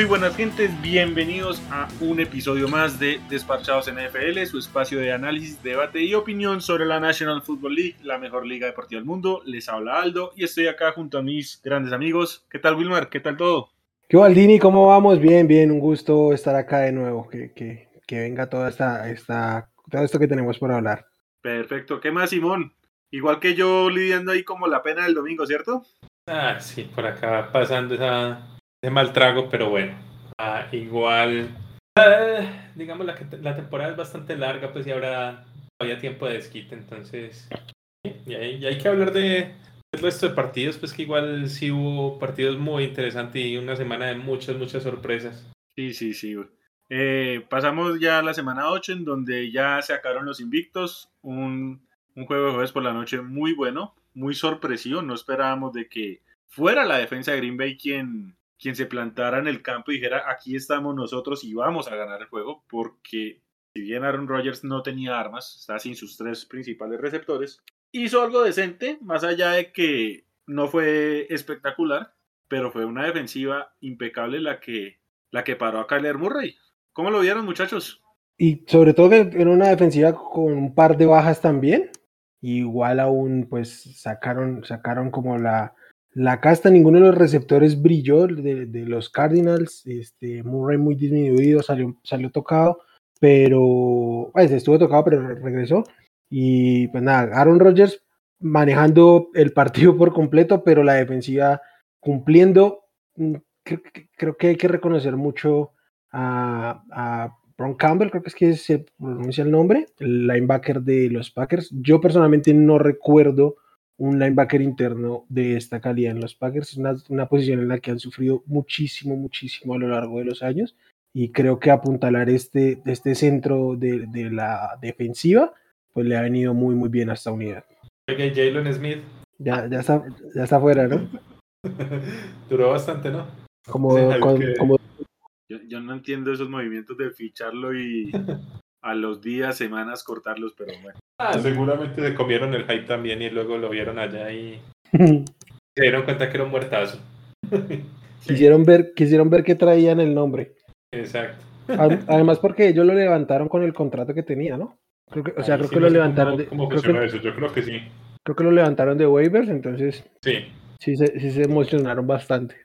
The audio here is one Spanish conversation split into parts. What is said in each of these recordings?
Muy buenas gentes, bienvenidos a un episodio más de Despachados NFL, su espacio de análisis, debate y opinión sobre la National Football League, la mejor liga deportiva del mundo. Les habla Aldo y estoy acá junto a mis grandes amigos. ¿Qué tal Wilmar? ¿Qué tal todo? ¿Qué Aldini? ¿Cómo vamos? Bien, bien, un gusto estar acá de nuevo, que, que, que venga toda esta, esta, todo esto que tenemos por hablar. Perfecto, ¿qué más Simón? Igual que yo lidiando ahí como la pena del domingo, ¿cierto? Ah, sí, por acá pasando esa, ese mal trago, pero bueno, ah, igual, ah, digamos, la, la temporada es bastante larga, pues y ahora todavía tiempo de desquite, entonces, y hay, que hablar de, el resto de partidos, pues que igual sí hubo partidos muy interesantes y una semana de muchas, muchas sorpresas. Sí, sí, sí. Eh, pasamos ya a la semana 8 en donde ya se acabaron los invictos, un un juego de jueves por la noche muy bueno, muy sorpresivo. No esperábamos de que fuera la defensa de Green Bay quien, quien se plantara en el campo y dijera aquí estamos nosotros y vamos a ganar el juego, porque si bien Aaron Rodgers no tenía armas, está sin sus tres principales receptores, hizo algo decente, más allá de que no fue espectacular, pero fue una defensiva impecable la que, la que paró a Kyler Murray. ¿Cómo lo vieron, muchachos? Y sobre todo que era una defensiva con un par de bajas también igual aún pues sacaron, sacaron como la, la casta, ninguno de los receptores brilló de, de, los Cardinals, este, Murray muy disminuido, salió, salió tocado, pero pues, estuvo tocado pero regresó y pues nada, Aaron Rodgers manejando el partido por completo, pero la defensiva cumpliendo, mm, creo, que hay que reconocer mucho a, a Ron Campbell, creo que es que se pronuncia el nombre, el linebacker de los Packers. Yo personalmente no recuerdo un linebacker interno de esta calidad en los Packers. Es una, una, posición en la que han sufrido muchísimo, muchísimo a lo largo de los años. Y creo que apuntalar este, este centro de, de la defensiva, pues le ha venido muy, muy bien a esta unidad. Jalen Smith. Ya, ya, está, ya está fuera, ¿no? Duró bastante, ¿no? Como, sí, con, que... como yo, yo, no entiendo esos movimientos de ficharlo y a los días, semanas cortarlos, pero bueno. Ah, seguramente se comieron el hype también y luego lo vieron allá y se dieron cuenta que era un muertazo. quisieron ver, quisieron ver que traían el nombre. Exacto. Además porque ellos lo levantaron con el contrato que tenía, ¿no? Creo que, o sea, Ahí creo sí que no lo levantaron cómo, de, cómo creo, funciona que, eso, yo creo que sí. creo que lo levantaron de waivers, entonces Sí. sí se, sí se emocionaron bastante.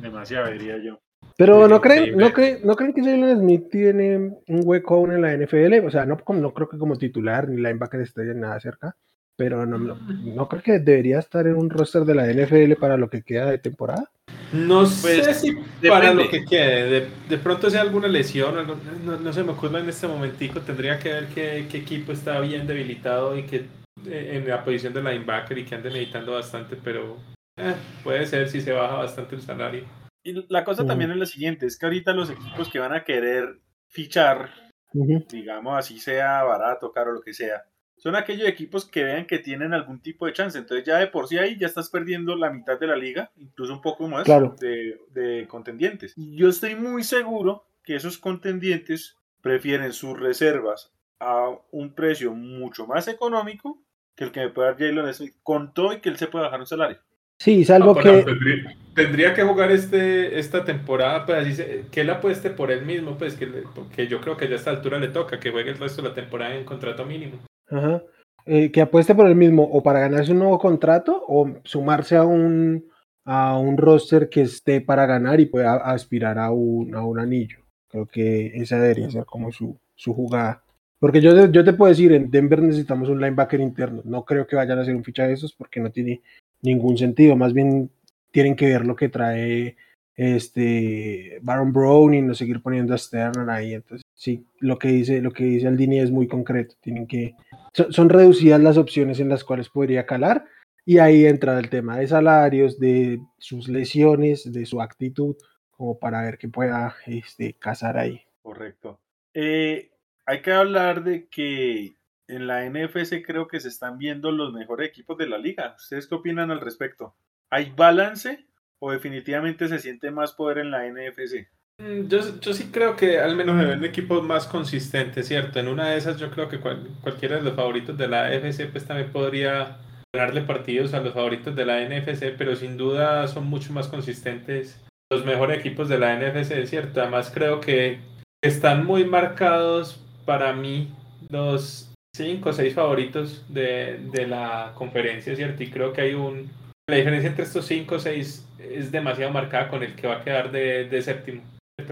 Demasiado, diría yo. Pero Sí, no creen, no creen, no creen que Jalen Smith tiene un hueco aún en la NFL, o sea, no, no creo que como titular ni linebacker esté nada cerca, pero no, no, no creo que debería estar en un roster de la NFL para lo que queda de temporada. No Pues, sé si para depende. lo que quede, de, de pronto sea alguna lesión, algo- no, no se me ocurre en este momentico, tendría que ver qué, qué equipo está bien debilitado y que eh, en la posición de linebacker y que ande necesitando bastante, pero eh, puede ser si se baja bastante el salario. Y la cosa también es la siguiente, es que ahorita los equipos que van a querer fichar, digamos así sea barato, caro, lo que sea, son aquellos equipos que vean que tienen algún tipo de chance. Entonces ya de por sí ahí ya estás perdiendo la mitad de la liga, incluso un poco más Claro. de, de contendientes. Y yo estoy muy seguro que esos contendientes prefieren sus reservas a un precio mucho más económico que el que me puede dar Jalen Smith, con todo y que él se puede bajar un salario. Sí, salvo Ah, que, tendría, tendría que jugar este esta temporada, pues así se- que él apueste por él mismo, pues que, porque yo creo que ya a esta altura le toca que juegue el resto de la temporada en contrato mínimo. Ajá. Eh, que apueste por el mismo o para ganarse un nuevo contrato o sumarse a un, a un roster que esté para ganar y pueda aspirar a un, a un anillo. Creo que esa debería ser como su, su jugada. Porque yo, yo te puedo decir, en Denver necesitamos un linebacker interno. No creo que vayan a hacer un fichaje de esos porque no tiene ningún sentido. Más bien tienen que ver lo que trae este Baron Brown y no seguir poniendo a Sterner ahí. Entonces, sí, lo que dice, lo que dice Aldini es muy concreto. Tienen que, son, son reducidas las opciones en las cuales podría calar. Y ahí entra el tema de salarios, de sus lesiones, de su actitud, como para ver que pueda este, cazar ahí. Correcto. Eh, hay que hablar de que en la NFC creo que se están viendo los mejores equipos de la liga. ¿Ustedes qué opinan al respecto? ¿Hay balance o definitivamente se siente más poder en la NFC? Mm, Yo, sí creo que al menos se ven equipos más consistentes, ¿cierto? En una de esas yo creo que cual- cualquiera de los favoritos de la AFC pues también podría ganarle partidos a los favoritos de la NFC, pero sin duda son mucho más consistentes los mejores equipos de la NFC, cierto. Además creo que están muy marcados para mí los cinco o seis favoritos de, de la conferencia, ¿cierto? Y creo que hay un... La diferencia entre estos cinco o seis es demasiado marcada con el que va a quedar de, de séptimo.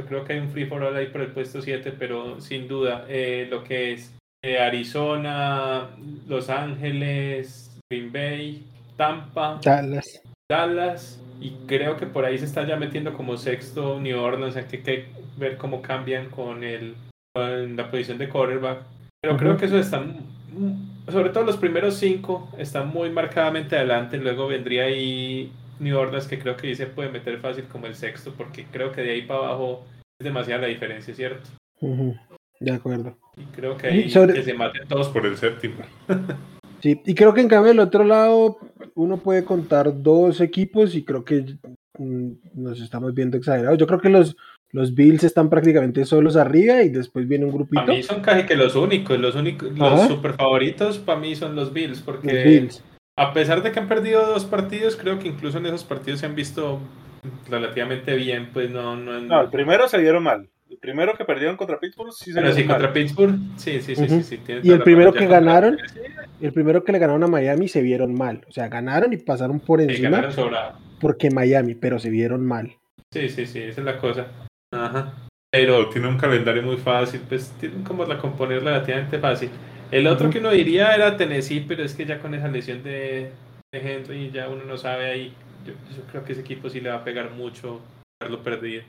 Creo que hay un free for all ahí por el puesto 7, pero sin duda eh, lo que es eh, Arizona, Los Ángeles, Green Bay, Tampa, Dallas. Dallas, y creo que por ahí se está ya metiendo como sexto New Orleans, hay que, ver cómo cambian con, el, con la posición de quarterback. Pero creo que eso está, sobre todo los primeros cinco, están muy marcadamente adelante, luego vendría ahí New Orleans, que creo que ahí se puede meter fácil como el sexto, porque creo que de ahí para abajo es demasiada la diferencia, ¿cierto? De acuerdo. Y creo que ahí que se maten todos por el séptimo. sí, y creo que en cambio del otro lado uno puede contar dos equipos y creo que mm, nos estamos viendo exagerados. Yo creo que los, los Bills están prácticamente solos arriba y después viene un grupito. Para mí son casi que los únicos, los únicos, los super favoritos para mí son los Bills, porque a pesar de que han perdido dos partidos, creo que incluso en esos partidos se han visto relativamente bien, pues no... No, no el primero se dieron mal. El primero que perdieron contra Pittsburgh sí se Pero sí, contra Pittsburgh, sí, sí, sí, sí, Y el primero que ganaron, el primero que le ganaron a Miami se vieron mal. O sea, ganaron y pasaron por encima. porque Miami, pero se vieron mal. Sí, sí, sí, esa es la cosa. Ajá. Pero tiene un calendario muy fácil, pues tienen como la componer relativamente fácil. El otro que uno diría era Tennessee, pero es que ya con esa lesión de, Henry ya uno no sabe ahí. Yo, creo que ese equipo sí le va a pegar mucho verlo perdido.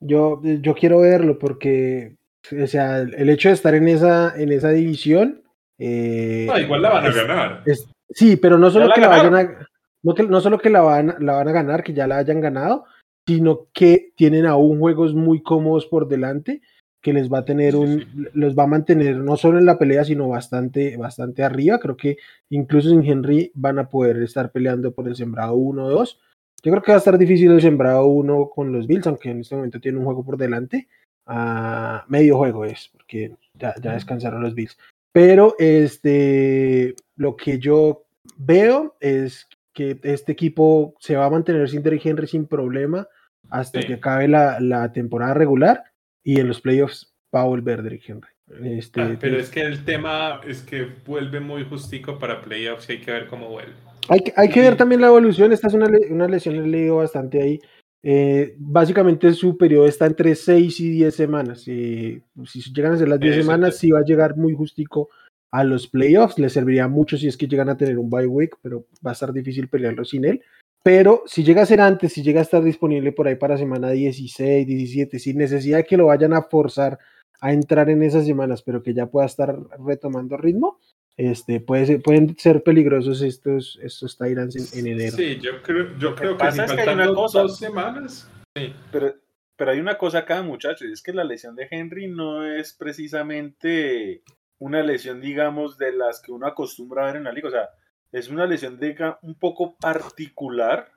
Yo, yo quiero verlo porque, o sea, el hecho de estar en esa, en esa división. Eh, no, igual la van a ganar. sí, pero no solo que la vayan a, no, que, no solo que la van, la van a ganar, que ya la hayan ganado, sino que tienen aún juegos muy cómodos por delante que les va a tener un, los va a mantener no solo en la pelea, sino bastante, bastante arriba. Creo que incluso sin Henry van a poder estar peleando por el sembrado 1 o 2. Yo creo que va a estar difícil el sembrado 1 con los Bills, aunque en este momento tiene un juego por delante. a medio juego es, porque ya, ya descansaron los Bills. Pero este, lo que yo veo es que este equipo se va a mantener sin Derrick Henry sin problema hasta que acabe la, la temporada regular y en los playoffs va a volver Derrick Henry. Este, ah, pero es que el tema es que vuelve muy justico para playoffs y hay que ver cómo vuelve. Hay que, hay que ver también la evolución. Esta es una, una lesión, he leído bastante ahí. Eh, básicamente su periodo está entre 6 y 10 semanas. y si llegan a ser las 10 semanas, sí va a llegar muy justico a los playoffs. Le serviría mucho si es que llegan a tener un bye week, pero va a estar difícil pelearlo sin él. Pero si llega a ser antes, si llega a estar disponible por ahí para semana 16, 17, sin necesidad de que lo vayan a forzar a entrar en esas semanas, pero que ya pueda estar retomando ritmo, este, puede pueden ser peligrosos estos, estos Tyrants en, enero. Sí, yo creo, yo creo que, si es que hay una cosa, dos semanas. Sí. Pero, pero hay una cosa acá, muchachos, es que la lesión de Henry no es precisamente una lesión, digamos, de las que uno acostumbra a ver en la liga. O sea, es una lesión de un poco particular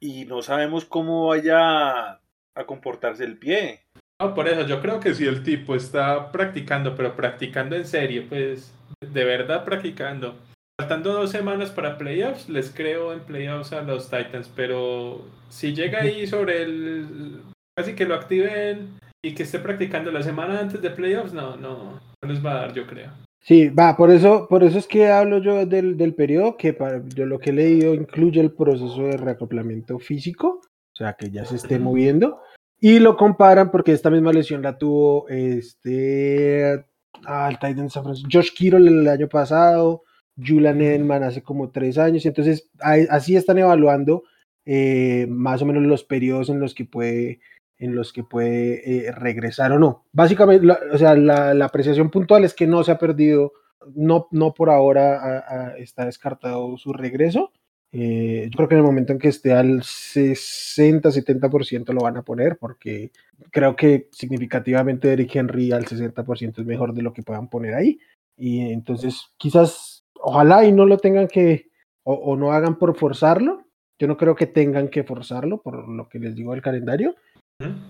y no sabemos cómo vaya a comportarse el pie. No, por eso yo creo que si el tipo está practicando, pero practicando en serio, pues de verdad practicando. Faltando dos semanas para playoffs, les creo en playoffs a los Titans, pero si llega ahí sobre el... casi que lo activen y que esté practicando la semana antes de playoffs, no, no, no les va a dar, yo creo. Sí, va, por eso, por eso es que hablo yo del, del periodo, que para, yo lo que he leído incluye el proceso de reacoplamiento físico, o sea, que ya se esté moviendo, y lo comparan porque esta misma lesión la tuvo este, ah, el Titan San Francisco, Josh Kittle el año pasado, Julian Edelman hace como tres años, entonces así están evaluando eh, más o menos los periodos en los que puede en los que puede eh, regresar o no. Básicamente, o sea, la, apreciación puntual es que no se ha perdido, no, no por ahora está descartado su regreso. Eh, yo creo que en el momento en que esté al 60-70% lo van a poner, porque creo que significativamente Eric Henry al 60% es mejor de lo que puedan poner ahí. Y entonces, quizás, ojalá y no lo tengan que, o, o no hagan por forzarlo. Yo no creo que tengan que forzarlo, por lo que les digo del calendario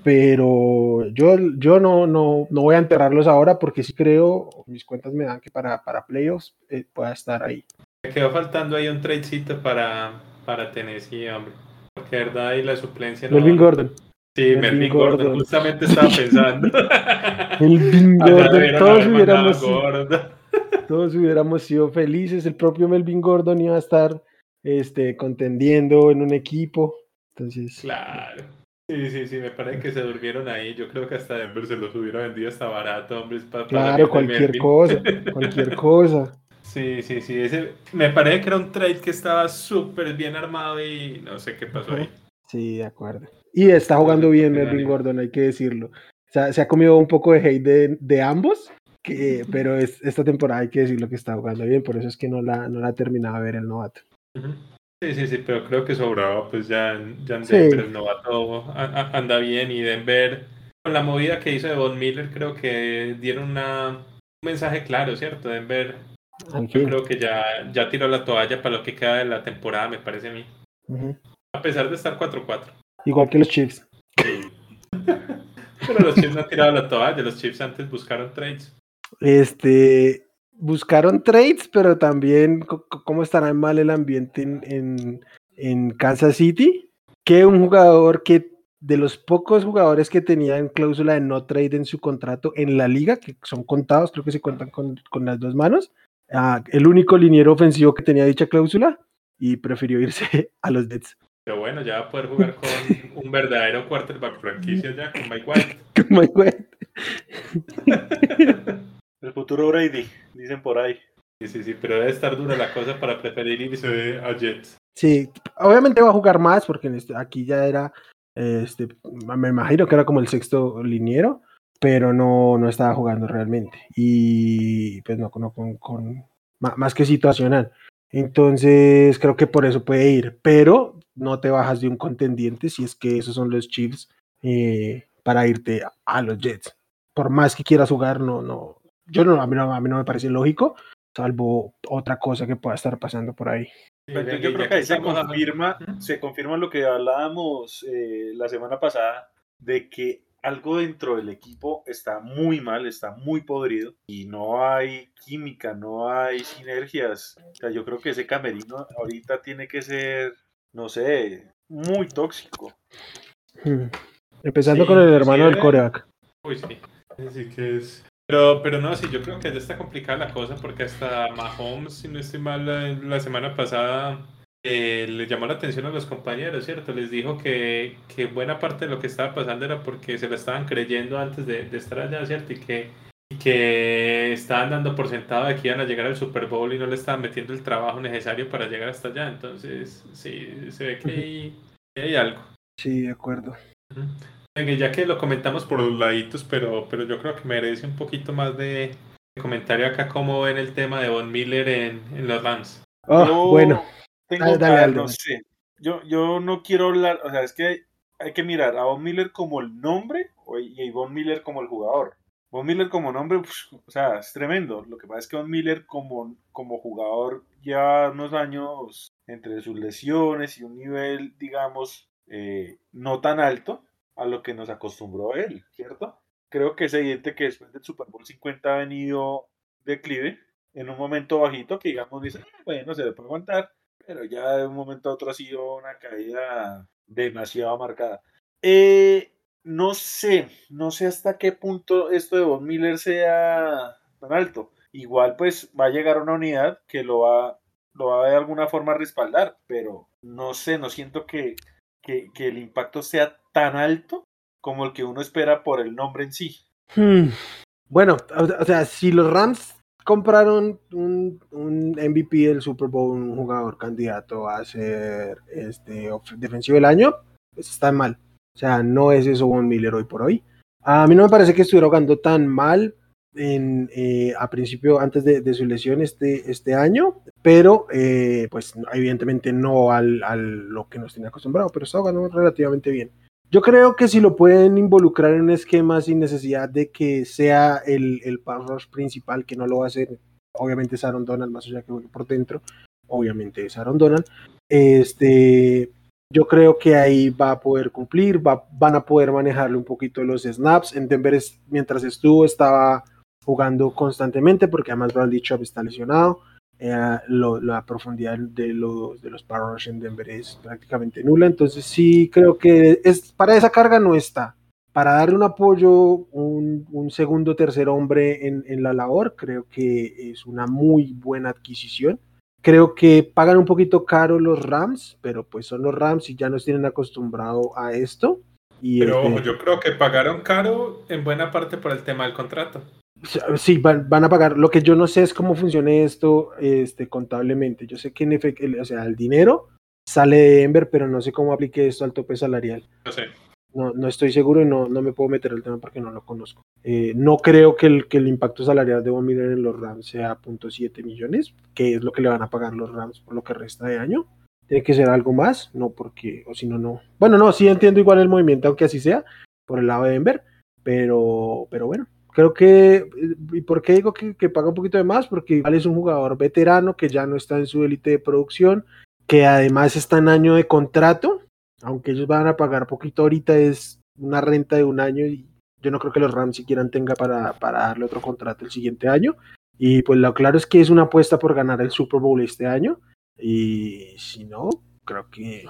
pero yo, yo no, no, no voy a enterrarlos ahora porque sí creo, mis cuentas me dan que para, para playoffs eh, pueda estar ahí. Me quedó faltando ahí un tradecito para, para Tennessee, hombre. porque verdad y la suplencia. No, Melvin Gordon. Sí, Melvin, Gordon. Justamente estaba pensando. Melvin Gordon. Todos hubiéramos, todos hubiéramos sido felices. El propio Melvin Gordon iba a estar este, contendiendo en un equipo. Entonces. Claro. Sí, sí, sí, me parece que se durmieron ahí. Yo creo que hasta Denver se los hubiera vendido hasta barato, hombre. claro, cualquier cosa, cualquier cosa. Sí, sí, sí. Ese, me parece que era un trade que estaba súper bien armado y no sé qué pasó ahí. Sí, de acuerdo. Y está jugando bien Melvin Gordon, hay que decirlo. O sea, se ha comido un poco de hate de, de ambos, que, pero es, esta temporada hay que decirlo que está jugando bien, por eso es que no la, no la terminaba de ver el novato. Sí, sí, sí, pero creo que sobraba, pues ya, ya en Denver el novato anda bien y Denver, con la movida que hizo de Von Miller, creo que dieron una, un mensaje claro, ¿cierto? Denver yo creo que ya, ya tiró la toalla para lo que queda de la temporada, me parece a mí. A pesar de estar 4-4. Igual que los Chiefs. Pero los Chiefs no han tirado la toalla, los Chiefs antes buscaron trades. Este, buscaron trades, pero también cómo estará mal el ambiente en, en, Kansas City, que un jugador que de los pocos jugadores que tenían cláusula de no trade en su contrato en la liga, que son contados, creo que se cuentan con, con las dos manos, Ah, el único liniero ofensivo que tenía dicha cláusula y prefirió irse a los Nets. Pero bueno, ya va a poder jugar con un verdadero quarterback franquicia ya, con Mike White. con Mike White. el futuro Brady, dicen por ahí. Sí, sí, sí, pero debe estar dura la cosa para preferir irse a Jets. Sí, obviamente va a jugar más porque este, aquí ya era, este, me imagino que era como el sexto liniero, pero no, no estaba jugando realmente. Y pues no, no con, con, más que situacional. Entonces creo que por eso puede ir, pero no te bajas de un contendiente si es que esos son los Chiefs eh, para irte a, los Jets. Por más que quieras jugar, no, no, yo no, a mí no, a mí no me parece lógico, salvo otra cosa que pueda estar pasando por ahí. Pues yo, creo que ahí se confirma, se confirma lo que hablábamos eh, la semana pasada, de que algo dentro del equipo está muy mal, está muy podrido y no hay química, no hay sinergias. O sea, yo creo que ese camerino ahorita tiene que ser, no sé, muy tóxico. Hmm. Empezando con el hermano del coreback. Uy, sí. Así que es. Pero, pero no, sí, yo creo que ya está complicada la cosa porque hasta Mahomes, si no estoy mal, la semana pasada eh, le llamó la atención a los compañeros, ¿cierto? Les dijo que, que, buena parte de lo que estaba pasando era porque se lo estaban creyendo antes de, estar allá, ¿cierto? Y que, y que estaban dando por sentado de que iban a llegar al Super Bowl y no le estaban metiendo el trabajo necesario para llegar hasta allá. Entonces, sí, se ve que hay, algo. Sí, de acuerdo. Ya que lo comentamos por los laditos, pero, pero yo creo que merece un poquito más de, comentario acá cómo ven el tema de Von Miller en, en los Rams. Oh, bueno. Tengo no sé. Yo, yo no quiero hablar, o sea, es que hay que mirar a Von Miller como el nombre y a Von Miller como el jugador. Von Miller como nombre, pues, o sea, es tremendo. Lo que pasa es que Von Miller como, como jugador ya unos años entre sus lesiones y un nivel, digamos, eh, no tan alto a lo que nos acostumbró él, ¿cierto? Creo que es evidente que después del Super Bowl 50 ha venido declive en un momento bajito que digamos dice, ah, bueno, se le puede aguantar, pero ya de un momento a otro ha sido una caída demasiado marcada. Eh, no sé, no sé hasta qué punto esto de Von Miller sea tan alto. Igual pues va a llegar una unidad que lo va, lo va de alguna forma a respaldar, pero no sé, no siento que, que, el impacto sea tan alto como el que uno espera por el nombre en sí. Hmm. Bueno, o sea, si los Rams compraron un, MVP del Super Bowl, un jugador candidato a ser este, defensivo del año, pues está mal. O sea, no es eso Von Miller hoy por hoy. A mí no me parece que estuviera jugando tan mal en, eh, a principio, antes de, su lesión este, este año, pero eh, pues evidentemente no al, al, lo que nos tenía acostumbrado, pero está jugando relativamente bien. Yo creo que si lo pueden involucrar en un esquema sin necesidad de que sea el, el pass principal, que no lo va a hacer, obviamente es Aaron Donald, más allá que por dentro, obviamente es Aaron Donald, este, yo creo que ahí va a poder cumplir, va, van a poder manejarle un poquito los snaps. En Denver, mientras estuvo, estaba jugando constantemente, porque además Bradley Chubb está lesionado. Eh, la profundidad de los, de los power en Denver es prácticamente nula. Entonces sí creo que es, para esa carga no está. Para darle un apoyo, un, un segundo, tercer hombre en, en, la labor, creo que es una muy buena adquisición. Creo que pagan un poquito caro los Rams, pero pues son los Rams y ya nos tienen acostumbrado a esto. Y pero este yo creo que pagaron caro en buena parte por el tema del contrato. Sí, van, van, a pagar. Lo que yo no sé es cómo funciona esto este, contablemente. Yo sé que en efecto, o sea, el dinero sale de Denver, pero no sé cómo aplique esto al tope salarial. No sé. No, no estoy seguro y no, no me puedo meter el tema porque no lo conozco. Eh, no creo que el, que el impacto salarial de Von Miller en los Rams sea .7 millones, que es lo que le van a pagar los Rams por lo que resta de año. Tiene que ser algo más, no porque, o si no, no. Bueno, no, sí entiendo igual el movimiento, aunque así sea, por el lado de Denver, pero, pero bueno, Creo que, ¿y por qué digo que, paga un poquito de más? Porque igual es un jugador veterano que ya no está en su élite de producción, que además está en año de contrato, aunque ellos van a pagar poquito ahorita, es una renta de un año y yo no creo que los Rams siquiera tenga para, para darle otro contrato el siguiente año. Y pues lo claro es que es una apuesta por ganar el Super Bowl este año. Y si no, creo que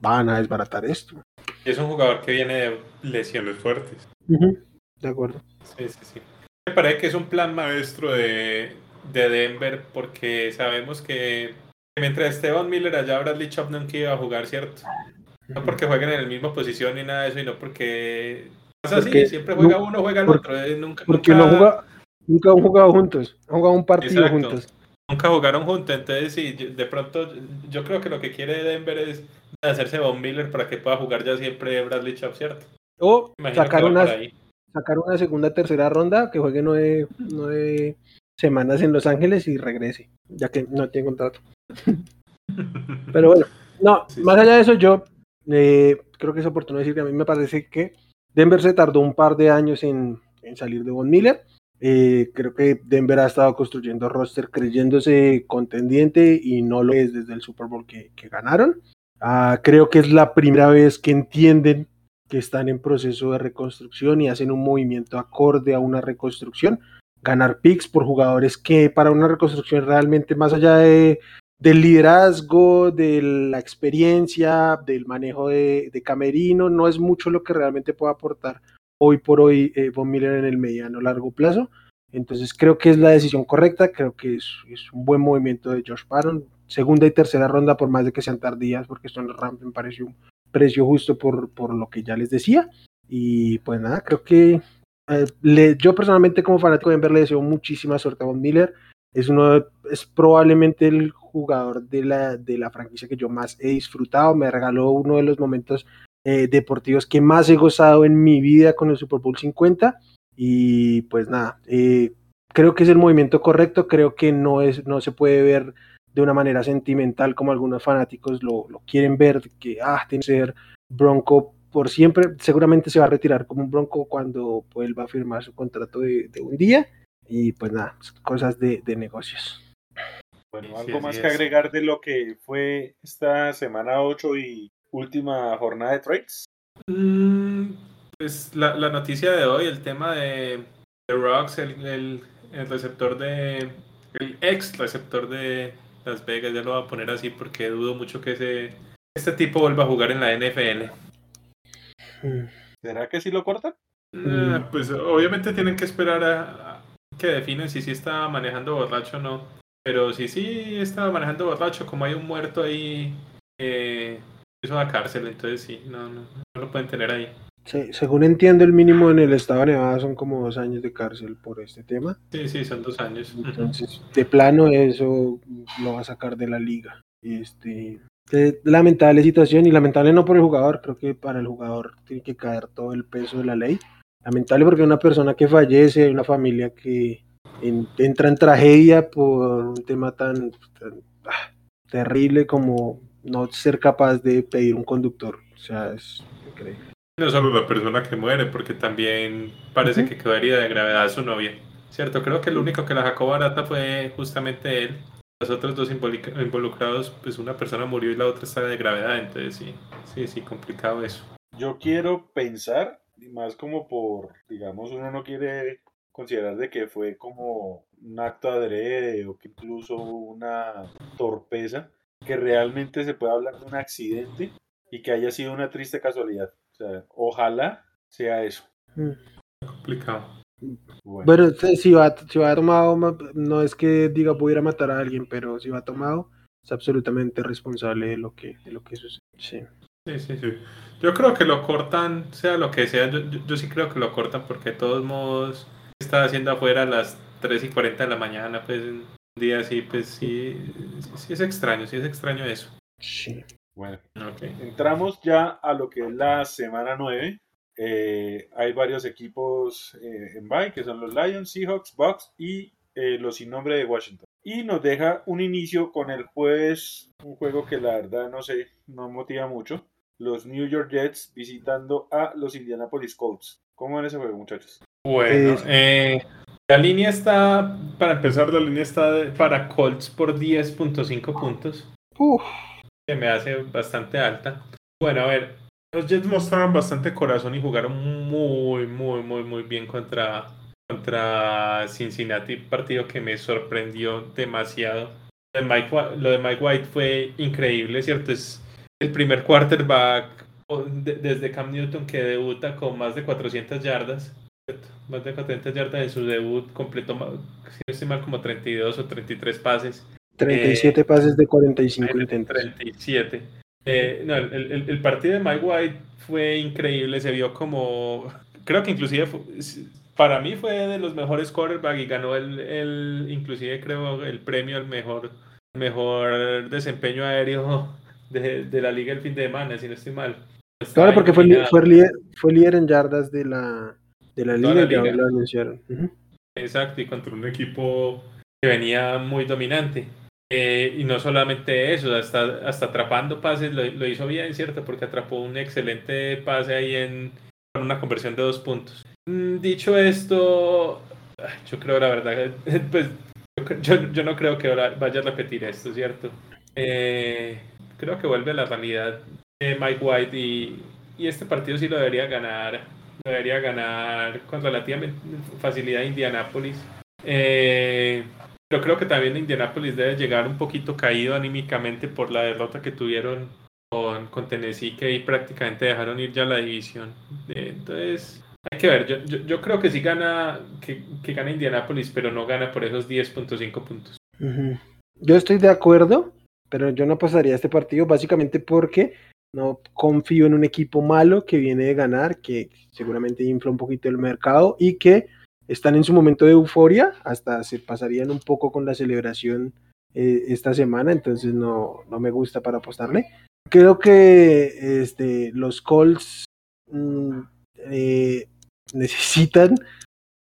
van a desbaratar esto. Es un jugador que viene de lesiones fuertes. De acuerdo. Sí, sí, sí. Me parece que es un plan maestro de, de Denver porque sabemos que mientras Esteban Miller allá, Bradley Chop nunca iba a jugar, ¿cierto? No porque jueguen en la misma posición ni nada de eso, sino porque pasa así, siempre juega uno, juega el otro. Eh, nunca, porque nunca... no juega, nunca han jugado juntos, han jugado un partido juntos. Nunca jugaron juntos, entonces sí, de pronto yo creo que lo que quiere Denver es hacerse Von Miller para que pueda jugar ya siempre Bradley Chop, ¿cierto? O sacar unas, sacar una segunda, tercera ronda, que juegue nueve, nueve semanas en Los Ángeles y regrese, ya que no tiene contrato. Pero bueno, no, más allá de eso, yo eh, creo que es oportuno decir que a mí me parece que Denver se tardó un par de años en, en salir de Von Miller. Eh, creo que Denver ha estado construyendo roster creyéndose contendiente y no lo es desde el Super Bowl que, que ganaron. Ah, creo que es la primera vez que entienden que están en proceso de reconstrucción y hacen un movimiento acorde a una reconstrucción. Ganar picks por jugadores que para una reconstrucción realmente más allá de, del liderazgo, de la experiencia, del manejo de, camerino, no es mucho lo que realmente puede aportar hoy por hoy eh, Von Miller en el mediano largo plazo. Entonces creo que es la decisión correcta, creo que es, un buen movimiento de Josh Barron. Segunda y tercera ronda, por más de que sean tardías, porque son los Rams me pareció precio justo por, por lo que ya les decía. Y pues nada, creo que eh, le, yo personalmente como fanático de Denver le deseo muchísima suerte a Von Miller. Es uno es probablemente el jugador de la, de la franquicia que yo más he disfrutado. Me regaló uno de los momentos eh, deportivos que más he gozado en mi vida con el Super Bowl 50. Y pues nada, eh, creo que es el movimiento correcto. Creo que no, es, no se puede ver de una manera sentimental como algunos fanáticos lo, lo quieren ver, que ah, tiene que ser Bronco por siempre, seguramente se va a retirar como un Bronco cuando vuelva a firmar su contrato de, de un día y pues nada, cosas de, de negocios. Bueno, algo más que agregar de lo que fue esta semana 8 y última jornada de trades. Mm, pues la, la, noticia de hoy, el tema de, de Rocks, el, el, el receptor de, el ex receptor de, las Vegas, ya lo voy a poner así porque dudo mucho que ese, este tipo vuelva a jugar en la NFL. ¿Será que sí lo cortan? Eh, pues obviamente tienen que esperar a, que definen si sí está manejando borracho o no. Pero si sí está manejando borracho, como hay un muerto ahí, eh, eso a cárcel, entonces sí, no, no, no lo pueden tener ahí. Sí, según entiendo, el mínimo en el estado de Nevada son como dos años de cárcel por este tema. Sí, sí, son dos años. Entonces, de plano, eso lo va a sacar de la liga. Este, lamentable situación y lamentable no por el jugador, creo que para el jugador tiene que caer todo el peso de la ley. Lamentable porque una persona que fallece, una familia que entra en tragedia por un tema tan, ah, terrible como no ser capaz de pedir un conductor. O sea, es increíble. No solo la persona que muere, porque también parece que quedó herida de gravedad su novia. Cierto, creo que el único que la sacó barata fue justamente él. Los otros dos involucrados, pues una persona murió y la otra está de gravedad, entonces sí, sí, sí, complicado eso. Yo quiero pensar, más como por, digamos, uno no quiere considerar de que fue como un acto adrede o que incluso una torpeza, que realmente se puede hablar de un accidente y que haya sido una triste casualidad. O sea, ojalá sea eso. Mm. Complicado. Bueno, Bueno, si si va, si va tomado, ma- no es que diga voy a ir a matar a alguien, pero si va tomado, es absolutamente responsable de lo que, de lo que sucede. Sí. Sí, sí, sí. Yo creo que lo cortan, sea lo que sea. Yo, yo, yo sí creo que lo cortan porque de todos modos está haciendo afuera a las 3 y 40 de la mañana, pues un día así, pues sí, sí es extraño, sí es extraño eso. Sí. Bueno. Entramos ya a lo que es la semana 9. Eh, hay varios equipos eh, en bye, que son los Lions, Seahawks, Bucks y eh, los sin nombre de Washington. Y nos deja un inicio con el jueves, un juego que la verdad no sé, no motiva mucho. Los New York Jets visitando a los Indianapolis Colts. ¿Cómo ven ese juego, muchachos? Bueno, eh, la línea está, para empezar, la línea está de- para Colts por 10.5 puntos. Uf, que me hace bastante alta. Bueno, a ver, los Jets mostraron bastante corazón y jugaron muy, muy, muy, muy bien contra, contra Cincinnati, partido que me sorprendió demasiado. Lo de, Mike, White fue increíble, ¿cierto? Es el primer quarterback desde Cam Newton que debuta con más de 400 yardas. ¿cierto? Más de 400 yardas en su debut, completó, si no estoy mal, como 32 o 33 pases. 37 pases de 45 intentos. 37. Eh, no, el, el- el partido de Mike White fue increíble, se vio como, creo que inclusive fu- para mí fue de los mejores quarterback y ganó el, el inclusive creo el premio al mejor, mejor desempeño aéreo de, de la liga el fin de semana, si no estoy mal. Estaba Claro, porque fue, fue, líder, fue líder en yardas de la, de la liga, la liga. lo anunciaron. Exacto, y contra un equipo que venía muy dominante. Eh, y no solamente eso, hasta, hasta atrapando pases lo, lo hizo bien, ¿cierto? Porque atrapó un excelente pase ahí en una conversión de dos puntos. Mm, Dicho esto, yo creo la verdad, pues yo, yo- no creo que ahora vaya a repetir esto, ¿cierto? Eh, creo que vuelve a la realidad de Mike White y, este partido sí lo debería ganar. Lo debería ganar con relativamente facilidad Indianapolis. Eh, pero creo que también Indianapolis debe llegar un poquito caído anímicamente por la derrota que tuvieron con, Tennessee, que ahí prácticamente dejaron ir ya la división. Eh, entonces, hay que ver. Yo, yo, yo creo que sí gana, que, gana Indianapolis, pero no gana por esos 10.5 puntos. Yo estoy de acuerdo, pero yo no pasaría este partido básicamente porque no confío en un equipo malo que viene de ganar, que seguramente infla un poquito el mercado y que están en su momento de euforia, hasta se pasarían un poco con la celebración eh, esta semana, entonces no, no me gusta para apostarle. Creo que este, los Colts mm, eh, necesitan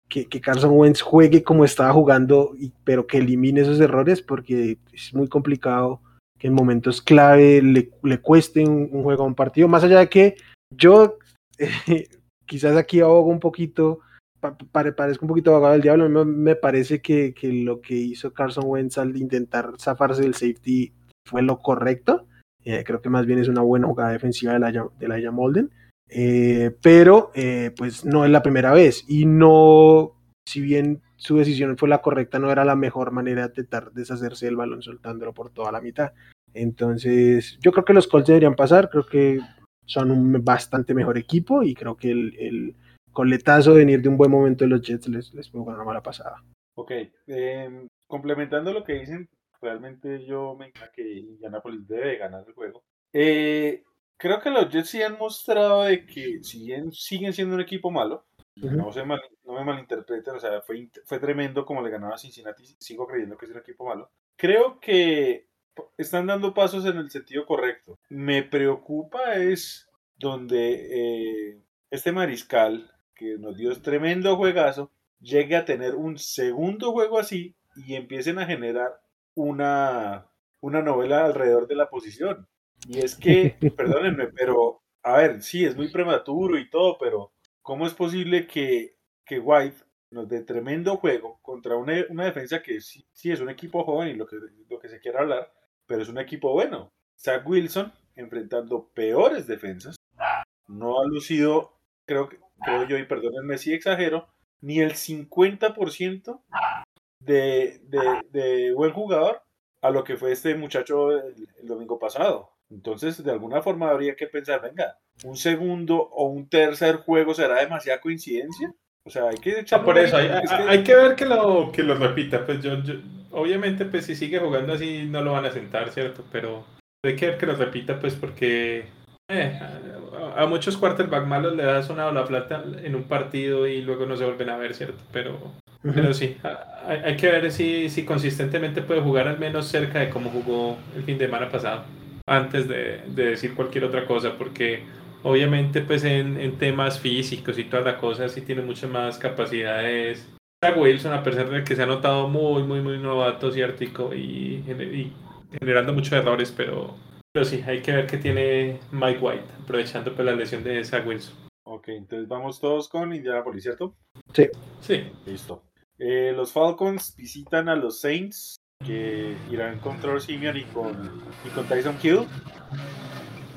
que, que Carson Wentz juegue como estaba jugando, pero que elimine esos errores porque es muy complicado que en momentos clave le, le cueste un, un, juego a un partido. Más allá de que yo eh, quizás aquí ahogo un poquito, pa, pa, parezco un poquito abogado del diablo, me, me parece que, que, lo que hizo Carson Wentz al intentar zafarse del safety fue lo correcto. Eh, creo que más bien es una buena jugada defensiva de la, de la Molden. Eh, pero eh, pues no es la primera vez y no, si bien su decisión fue la correcta, no era la mejor manera de intentar deshacerse del balón soltándolo por toda la mitad. Entonces, yo creo que los Colts deberían pasar, creo que son un bastante mejor equipo y creo que el coletazo de venir de un buen momento de los Jets les, les fue una mala pasada. Ok, eh, complementando lo que dicen, realmente yo me encanta que Indianapolis debe ganar el juego. Eh, creo que los Jets sí han mostrado de que si bien siguen siendo un equipo malo, uh -huh. no, se mal, no me malinterpreten, o sea, fue, fue tremendo como le ganaron a Cincinnati, sigo creyendo que es un equipo malo. Creo que están dando pasos en el sentido correcto. Me preocupa es donde eh, este mariscal, que nos dio tremendo juegazo, llegue a tener un segundo juego así y empiecen a generar una, una novela alrededor de la posición. Y es que, perdónenme, pero, a ver, sí, es muy prematuro y todo, pero ¿cómo es posible que, que White nos dé tremendo juego contra una, una defensa que sí, sí, es un equipo joven y lo que, lo que se quiera hablar, pero es un equipo bueno? Zach Wilson enfrentando peores defensas, no ha lucido, creo, que, creo yo, y perdónenme si exagero, ni el 50% de, de, de buen jugador a lo que fue este muchacho el, domingo pasado. Entonces, de alguna forma habría que pensar, venga, un segundo o un tercer juego será demasiada coincidencia. O sea, hay que echar ah, por eso, hay, hay, que ver que lo, que lo repita. Pues yo, yo, obviamente, pues si sigue jugando así, no lo van a sentar, ¿cierto? Pero hay que ver que lo repita, pues porque eh, a, muchos quarterback malos le da sonado la plata en un partido y luego no se vuelven a ver, ¿cierto? Pero, pero sí, hay, hay, que ver si, si consistentemente puede jugar al menos cerca de cómo jugó el fin de semana pasado, antes de, de decir cualquier otra cosa, porque obviamente pues en, en, temas físicos y todas las cosas sí tiene muchas más capacidades. Wilson, a pesar de que se ha notado muy, muy, muy novato, ¿cierto? Y, y generando muchos errores, pero pero sí, hay que ver qué tiene Mike White, aprovechando por pues, la lesión de Zach Wilson. Ok, entonces vamos todos con Indianapolis, ¿cierto? Sí. Sí. Listo. Eh, los Falcons visitan a los Saints, que irán contra Simeon y con, y con Tyson Hill.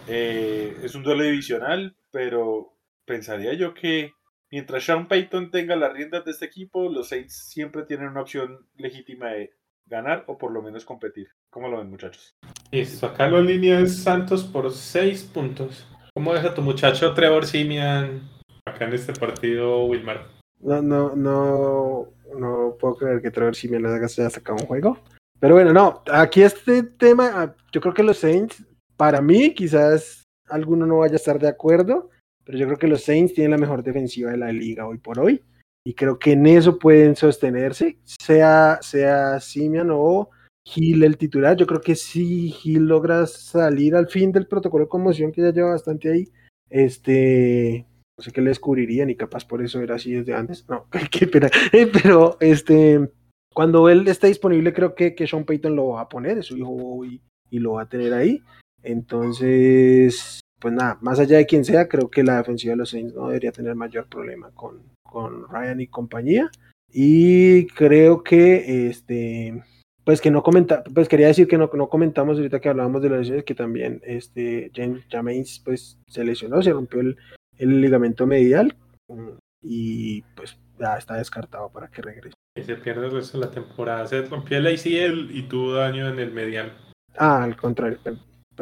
Eh, es un duelo divisional, pero pensaría yo que mientras Sean Payton tenga las riendas de este equipo, los Saints siempre tienen una opción legítima de ganar o por lo menos competir. ¿Cómo lo ven, muchachos? Listo, acá la línea es Santos por 6 puntos. ¿Cómo ves a tu muchacho Trevor Simian acá en este partido, Wilmar? No, no, no, no puedo creer que Trevor Simian haya sacado un juego. Pero bueno, no, aquí este tema, ah, yo creo que los Saints, para mí, quizás alguno no vaya a estar de acuerdo, pero yo creo que los Saints tienen la mejor defensiva de la liga hoy por hoy y creo que en eso pueden sostenerse, sea, sea Simian o Gil el titular. Yo creo que si Gil logra salir al fin del protocolo de conmoción que ya lleva bastante ahí, este, no sé qué le descubrirían y capaz por eso era así desde antes. No, qué pena. Eh, pero este, cuando él esté disponible, creo que, que Sean Payton lo va a poner, es su hijo y, lo va a tener ahí. Entonces, pues nada, más allá de quien sea, creo que la defensiva de los Saints no debería tener mayor problema con, con Ryan y compañía. Y creo que este pues que no comenta, pues quería decir que no, no comentamos ahorita que hablábamos de las lesiones que también este James pues se lesionó, se rompió el, el ligamento medial y pues ya está descartado para que regrese. Y se pierde el resto de la temporada. Se rompió el ACL y tuvo daño en el medial. Ah, al contrario.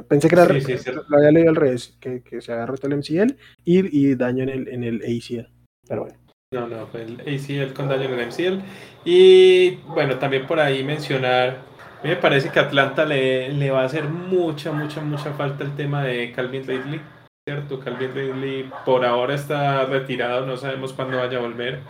Pensé que era lo había leído al revés, que, que se agarró el MCL y, y daño en el, en el ACL. Pero bueno. No, no, fue el ACL con daño en el MCL. Y bueno, también por ahí mencionar, a mí me parece que Atlanta le, le va a hacer mucha, mucha, mucha falta el tema de Calvin Ridley. ¿Cierto? Calvin Ridley por ahora está retirado, no sabemos cuándo vaya a volver.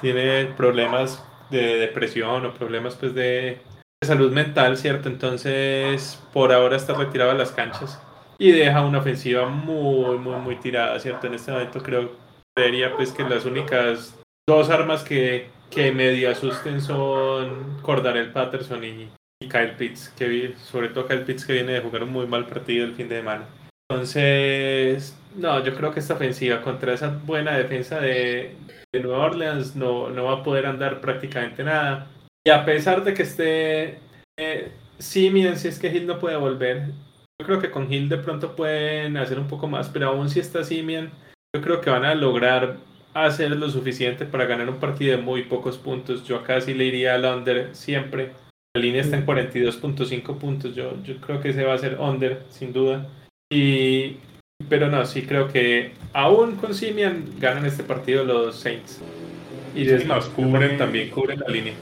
Tiene problemas de depresión o problemas pues de, de salud mental, ¿cierto? Entonces, por ahora está retirado de las canchas y deja una ofensiva muy, muy, muy tirada, ¿cierto? En este momento creo creería pues que las únicas dos armas que, que medio asusten son Cordarel Patterson y, Kyle Pitts, que sobre todo Kyle Pitts que viene de jugar un muy mal partido el fin de semana. Entonces, no, yo creo que esta ofensiva contra esa buena defensa de, de Nueva Orleans no, no va a poder andar prácticamente nada. Y a pesar de que esté eh, si es que Hill no puede volver, yo creo que con Hill de pronto pueden hacer un poco más, pero aún si está Simeon, yo creo que van a lograr hacer lo suficiente para ganar un partido de muy pocos puntos. Yo acá sí le iría al under siempre. La línea está en 42.5 puntos. Yo, yo creo que ese va a ser under, sin duda. Y, pero no, sí creo que aún con Simian ganan este partido los Saints. Y después cubren también, cubren la línea.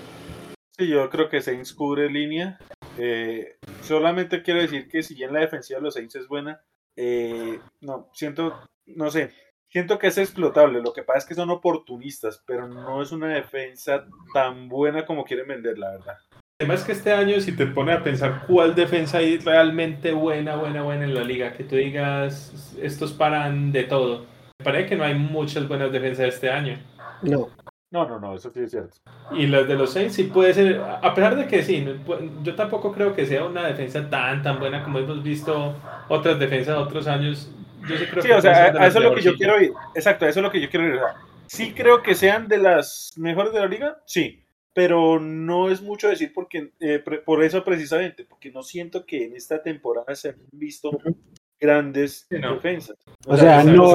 Sí, yo creo que Saints cubre línea. Eh, solamente quiero decir que si bien la defensiva de los Saints es buena, eh, no, siento, no sé, Siento que es explotable, lo que pasa es que son oportunistas, pero no es una defensa tan buena como quieren vender, la verdad. Además que este año, si te pones a pensar cuál defensa hay realmente buena, buena, buena en la liga, que tú digas, estos paran de todo. Me parece que no hay muchas buenas defensas este año. No. No, no, no, eso sí es cierto. Y las de los Saints sí puede ser, a pesar de que sí, yo tampoco creo que sea una defensa tan, tan buena como hemos visto otras defensas de otros años sí, o sea, a, eso es lo que yo quiero ir. Exacto, a eso es lo que yo quiero ir. Sí creo que sean de las mejores de la liga, sí, pero no es mucho decir porque eh, por eso precisamente, porque no siento que en esta temporada se han visto grandes defensas. O, sea, no,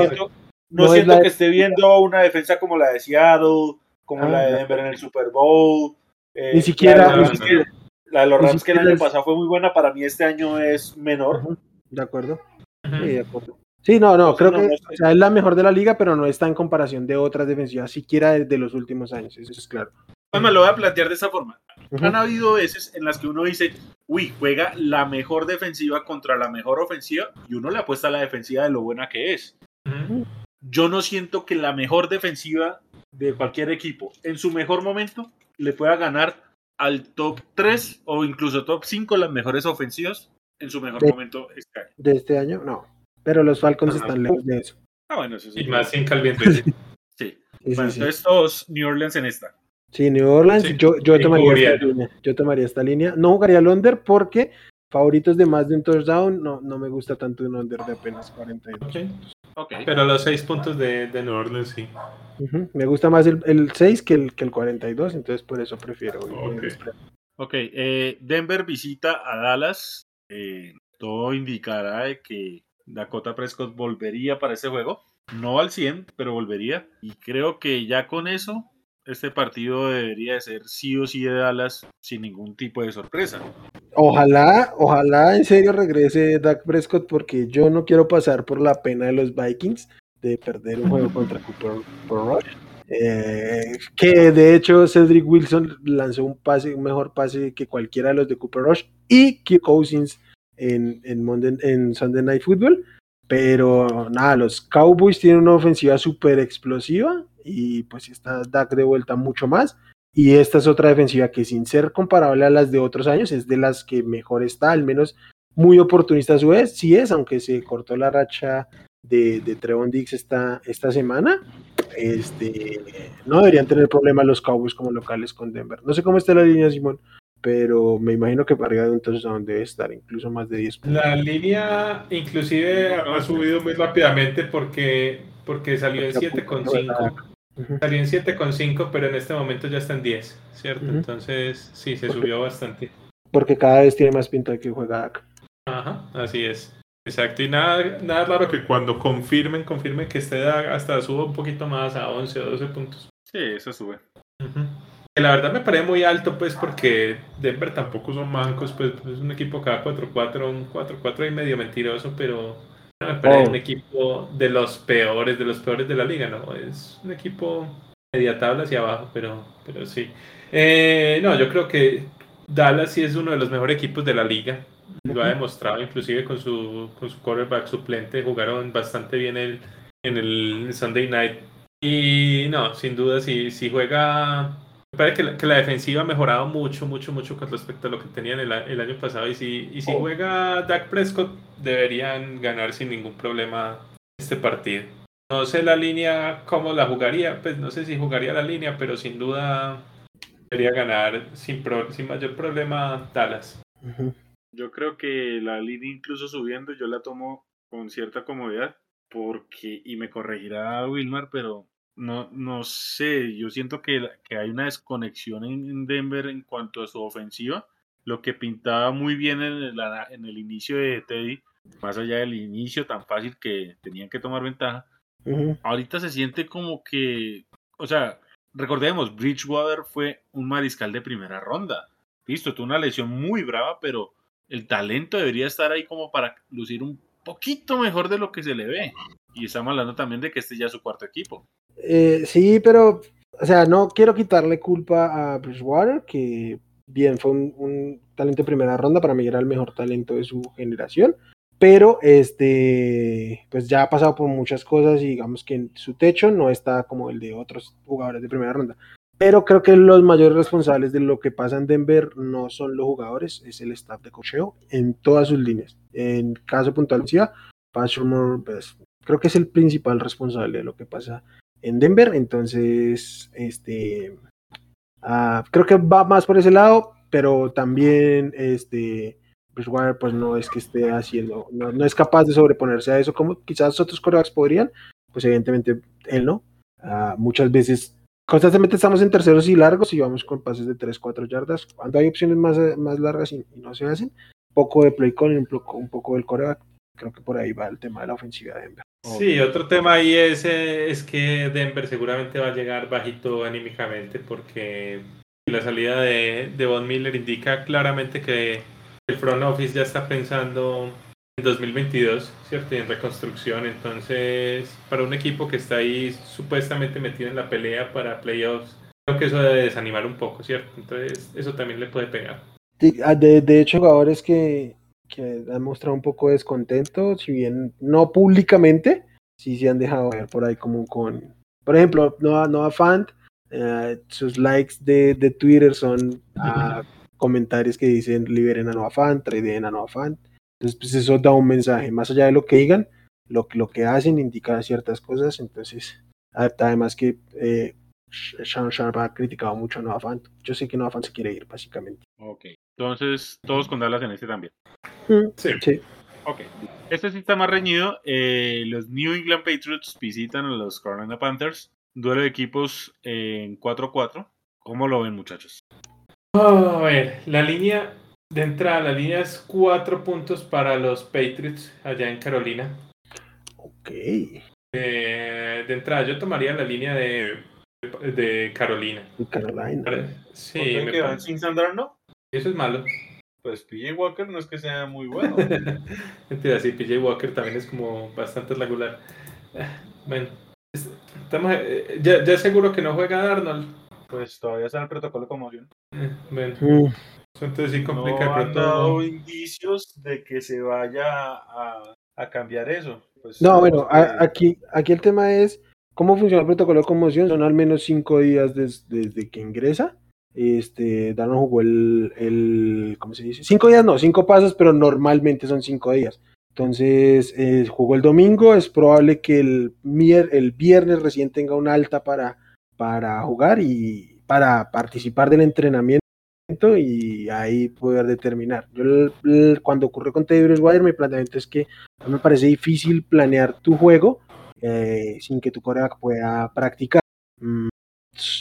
siento, que esté viendo una defensa como la de Seattle como Ah, la de de Denver en el Super Bowl. eh, Ni siquiera- La de los Rams, que, la de los ni Rams que el año es- pasado fue muy buena, para mí este año es menor. De acuerdo. Sí, de acuerdo. Sí, no, no, Entonces, creo no, que no o estoy- sea, es la mejor de la liga, pero no está en comparación de otras defensivas, siquiera de, de los últimos años, eso es claro. Además, lo voy a plantear de esta forma. Han habido veces en las que uno dice, uy, juega la mejor defensiva contra la mejor ofensiva y uno le apuesta a la defensiva de lo buena que es. Yo no siento que la mejor defensiva de cualquier equipo en su mejor momento le pueda ganar al top 3 o incluso top 5 las mejores ofensivas en su mejor De- momento este año. De este año, no. Pero los Falcons Ajá. están lejos de eso. Ah, bueno, eso sí. Y más sin Ridley. Sí. Sí, Bueno, sí, sí. entonces todos New Orleans en esta. Sí, New Orleans, Sí, yo, yo tomaría esta línea. Yo tomaría esta línea. No jugaría el under porque favoritos de más de un touchdown, no, no me gusta tanto un under de apenas 42. Ok. Ok. Pero los seis puntos de, de New Orleans sí. Me gusta más el, el 6 que el, que el 42, entonces por eso prefiero. Ok. Ok, eh, Denver visita a Dallas. Eh, todo indicará de que Dakota Prescott volvería para ese juego. No al 100, pero volvería. Y creo que ya con eso, este partido debería de ser sí o sí de Dallas sin ningún tipo de sorpresa. Ojalá, ojalá en serio regrese Dak Prescott porque yo no quiero pasar por la pena de los Vikings de perder un juego contra Cooper, Rush. Eh, que de hecho Cedric Wilson lanzó un pase, un mejor pase que cualquiera de los de Cooper Rush y Kirk Cousins en, en, Monday- en Sunday Night Football. Pero nada, los Cowboys tienen una ofensiva súper explosiva y pues está Dak de vuelta mucho más. Y esta es otra defensiva que sin ser comparable a las de otros años es de las que mejor está, al menos muy oportunista a su vez, sí es, aunque se cortó la racha de, de Trevon Diggs esta, esta semana. Este, no deberían tener problemas los Cowboys como locales con Denver. No sé cómo está la línea, Simón, pero me imagino que para arriba de un touchdown debe estar incluso más de 10 puntos. La línea inclusive ha subido muy rápidamente porque, porque salió en 7,5. Ujú. Salió en 7,5, pero en este momento ya está en 10, ¿cierto? Entonces, sí, se subió bastante. Porque cada vez tiene más pinta de que juega Dak. Ajá, así es. Exacto, y nada, nada raro que cuando confirmen, confirmen que esté a- hasta suba un poquito más a 11 o 12 puntos. Sí, eso sube. Que la verdad me parece muy alto, pues, porque Denver tampoco son mancos, pues, es un equipo cada 4-4, un 4-4 y medio mentiroso, pero no me parece Oh. un equipo de los peores, de los peores de la liga, ¿no? Es un equipo media tabla hacia abajo, pero, pero sí. Eh, no, yo creo que Dallas sí es uno de los mejores equipos de la liga. Lo ha demostrado, inclusive con su, con su quarterback suplente, jugaron bastante bien el, en el Sunday Night. Y no, sin duda, si, si juega me parece que la, que la defensiva ha mejorado mucho, mucho, mucho con respecto a lo que tenían el, año pasado. Y si, y si Oh. juega Dak Prescott, deberían ganar sin ningún problema este partido. No sé la línea cómo la jugaría, pues no sé si jugaría la línea, pero sin duda debería ganar sin, pro- sin mayor problema Dallas. Yo creo que la línea incluso subiendo yo la tomo con cierta comodidad porque, y me corregirá Wilmar, pero no, no sé, yo siento que, que hay una desconexión en, en Denver en cuanto a su ofensiva, lo que pintaba muy bien en el, en el inicio de Teddy, más allá del inicio tan fácil que tenían que tomar ventaja, ahorita se siente como que, o sea, recordemos, Bridgewater fue un mariscal de primera ronda. Listo, tuvo una lesión muy brava, pero el talento debería estar ahí como para lucir un poquito mejor de lo que se le ve. Y estamos hablando también de que este ya es su cuarto equipo. Eh, sí, pero, o sea, no quiero quitarle culpa a Bridgewater, que bien fue un, un talento de primera ronda, para mí era el mejor talento de su generación, pero este, pues ya ha pasado por muchas cosas y digamos que en su techo no está como el de otros jugadores de primera ronda. Pero creo que los mayores responsables de lo que pasa en Denver no son los jugadores, es el staff de cocheo en todas sus líneas. En caso puntual, decía, pues, creo que es el principal responsable de lo que pasa en Denver. Entonces, este, ah, creo que va más por ese lado, pero también, este, Bridgewater, pues no es que esté haciendo, no, es capaz de sobreponerse a eso como quizás otros corebacks podrían, pues evidentemente él no. Ah, muchas veces, constantemente estamos en terceros y largos y vamos con pases de 3, 4 yardas. Cuando hay opciones más, más largas y, no se hacen, poco de play calling, un poco, un poco del coreback. Creo que por ahí va el tema de la ofensiva de Denver. Sí, otro tema ahí es, eh, es que Denver seguramente va a llegar bajito anímicamente porque la salida de, de Von Miller indica claramente que el front office ya está pensando en 2022, ¿cierto? Y en reconstrucción. Entonces, para un equipo que está ahí supuestamente metido en la pelea para playoffs, creo que eso debe desanimar un poco, ¿cierto? Entonces, eso también le puede pegar. Ah, de, de hecho, jugadores que, que han mostrado un poco descontento, si bien no públicamente, sí se han dejado ver por ahí como con, por ejemplo, Noah, Noah Fant, eh, sus likes de, de Twitter son comentarios que dicen liberen a Noah Fant, traden a Noah Fant. Entonces, pues eso da un mensaje, más allá de lo que digan, lo, lo que hacen indica ciertas cosas, entonces, además que eh, Sean Sharp ha criticado mucho a Noah Fant. Yo sé que Noah Fant se quiere ir, básicamente. Ok, entonces todos con Dallas en este también. Sí. sí. Ok, este sí está más reñido. Eh, los New England Patriots visitan a los Carolina Panthers. Duelo de equipos en 4-4. ¿Cómo lo ven, muchachos? a ver, la línea de entrada, la línea es 4 puntos para los Patriots allá en Carolina. Ok. Eh, de entrada, yo tomaría la línea de, de Carolina. De Carolina. Sí, me que van sin Sandra, no? Eso es malo. Pues PJ Walker no es que sea muy bueno. Mentira, sí, PJ Walker también es como bastante regular. Bueno, estamos, eh, ya, ya seguro que no juega Arnold. Pues todavía está en el protocolo de conmoción. Eh, bueno, entonces sí complica no han dado indicios de que se vaya a, a cambiar eso. Pues, no, bueno, aquí, aquí el tema es cómo funciona el protocolo de conmoción. Son al menos cinco días desde que ingresa este, Darnold jugó el, el, ¿cómo se dice? Cinco días, no, cinco pasos, pero normalmente son cinco días. Entonces, eh, jugó el domingo, es probable que el, el viernes recién tenga una alta para, para jugar y para participar del entrenamiento y ahí poder determinar. Yo cuando ocurrió con Teddy Bridgewater, mi planteamiento es que me parece difícil planear tu juego eh, sin que tu coreback pueda practicar.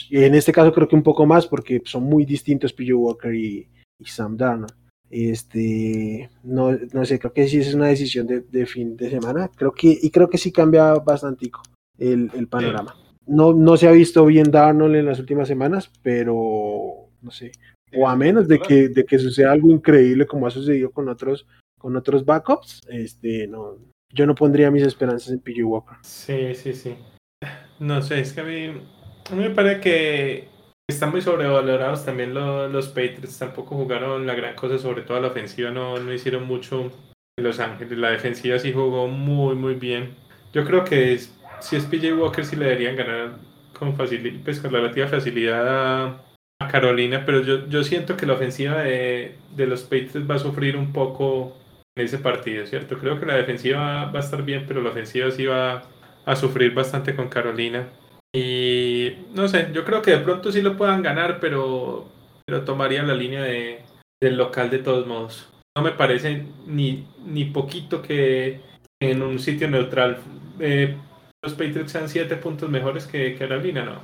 En este caso creo que un poco más porque son muy distintos PJ Walker y, Sam Darnold. Este, no, no sé, creo que sí es una decisión de, fin de semana. Creo que, y creo que sí cambia bastante el, el panorama. No, no se ha visto bien Darnold en las últimas semanas, pero no sé. O a menos de que, de que suceda algo increíble como ha sucedido con otros, con otros backups, este, no, yo no pondría mis esperanzas en PJ Walker. Sí, sí, sí. No sé, es que a mí a mí me parece que están muy sobrevalorados también los, Patriots. Tampoco jugaron la gran cosa, sobre todo la ofensiva no, no hicieron mucho en Los Ángeles. La defensiva sí jugó muy, muy bien. Yo creo que si es PJ Walker sí le deberían ganar con, facilidad, pues, con relativa facilidad a, Carolina, pero yo, yo siento que la ofensiva de, de los Patriots va a sufrir un poco en ese partido, ¿cierto? Creo que la defensiva va a estar bien, pero la ofensiva sí va a sufrir bastante con Carolina. Y no sé, yo creo que de pronto sí lo puedan ganar, pero, pero tomaría la línea de, del local de todos modos. No me parece ni, ni poquito que en un sitio neutral eh, los Patriots sean siete puntos mejores que Carolina, ¿no?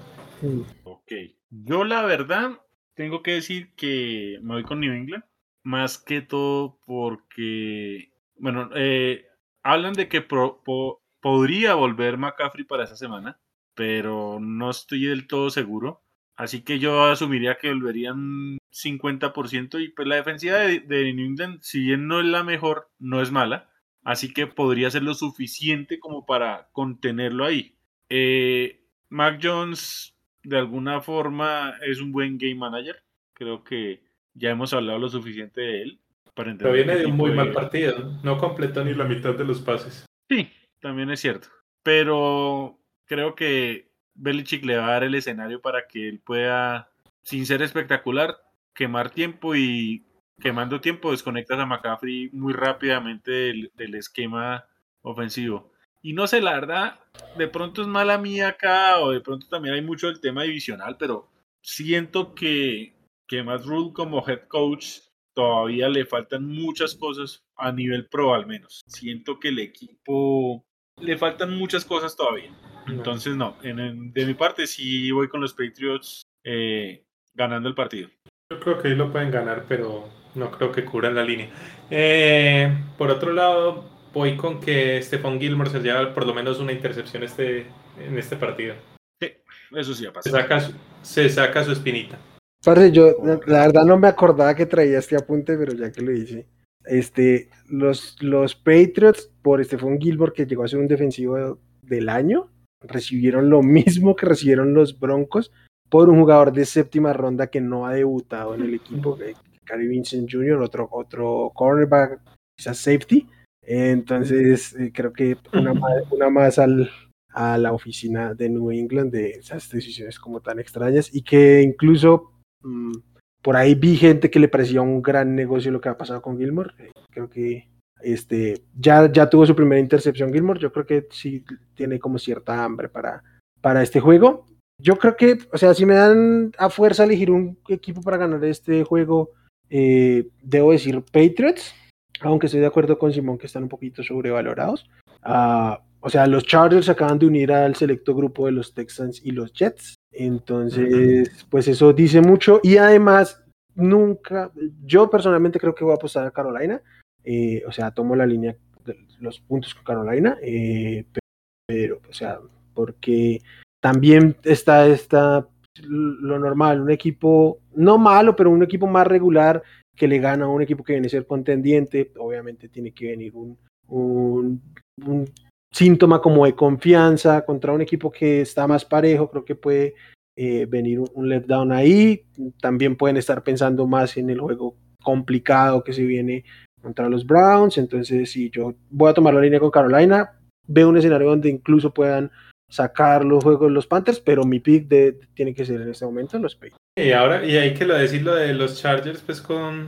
Ok. Yo la verdad tengo que decir que me voy con New England. Más que todo porque, bueno, eh, hablan de que podría volver McCaffrey para esa semana pero no estoy del todo seguro. Así que yo asumiría que volverían 50% y pues la defensiva de, New England, si bien no es la mejor, no es mala. Así que podría ser lo suficiente como para contenerlo ahí. Eh, Mac Jones de alguna forma es un buen game manager. Creo que ya hemos hablado lo suficiente de él. Para Pero viene de un muy mal partido. No completó ni la mitad de los pases. Sí, también es cierto. Pero creo que Belichick le va a dar el escenario para que él pueda, sin ser espectacular, quemar tiempo y quemando tiempo desconectas a McCaffrey muy rápidamente del, esquema ofensivo. Y no sé, la verdad, de pronto es mala mía acá, o de pronto también hay mucho el tema divisional, pero siento que, que Matt Rule como head coach todavía le faltan muchas cosas a nivel pro al menos. Siento que el equipo le faltan muchas cosas todavía. Entonces, no, de mi parte sí voy con los Patriots eh, ganando el partido. Yo creo que ahí lo pueden ganar, pero no creo que cubran la línea. Eh, por otro lado, voy con que Stephon Gilmore se lleva por lo menos una intercepción este, en este partido. Sí, eso sí ha Se pasado. saca, su- se saca su espinita. Parce, yo la la verdad no me acordaba que traía este apunte, pero ya que lo hice. Este, los, los Patriots, por Stephon Gilbert, que llegó a ser un defensivo del año, recibieron lo mismo que recibieron los Broncos por un jugador de séptima ronda que no ha debutado en el equipo, eh, Gary Vincent Jr., otro, otro cornerback, quizás safety. Entonces, eh, creo que una más, una más al, a la oficina de New England de esas decisiones como tan extrañas y que incluso mm, por ahí vi gente que le parecía un gran negocio lo que ha pasado con Gilmore. Eh, creo que este ya, ya tuvo su primera intercepción Gilmore. Yo creo que sí tiene como cierta hambre para, para este juego. Yo creo que, o sea, si me dan a fuerza elegir un equipo para ganar este juego, eh, debo decir Patriots, aunque estoy de acuerdo con Simón que están un poquito sobrevalorados. Ah, o sea, los Chargers acaban de unir al selecto grupo de los Texans y los Jets. Entonces, pues eso dice mucho. Y además, nunca, yo personalmente creo que voy a apostar a Carolina. Eh, o sea, tomo la línea de los puntos con Carolina. eh, pero, o sea, porque también está, está lo normal, un equipo no malo, pero un equipo más regular que le gana a un equipo que viene a ser contendiente. Obviamente tiene que venir un, un, un síntoma como de confianza contra un equipo que está más parejo, creo que puede eh, venir un, un letdown ahí. También pueden estar pensando más en el juego complicado que se viene contra los Browns. Entonces, si yo voy a tomar la línea con Carolina, veo un escenario donde incluso puedan sacar los juegos los Panthers, pero mi pick de, tiene que ser en este momento los Patriots. Y ahora, y hay que lo decir lo de los Chargers, pues con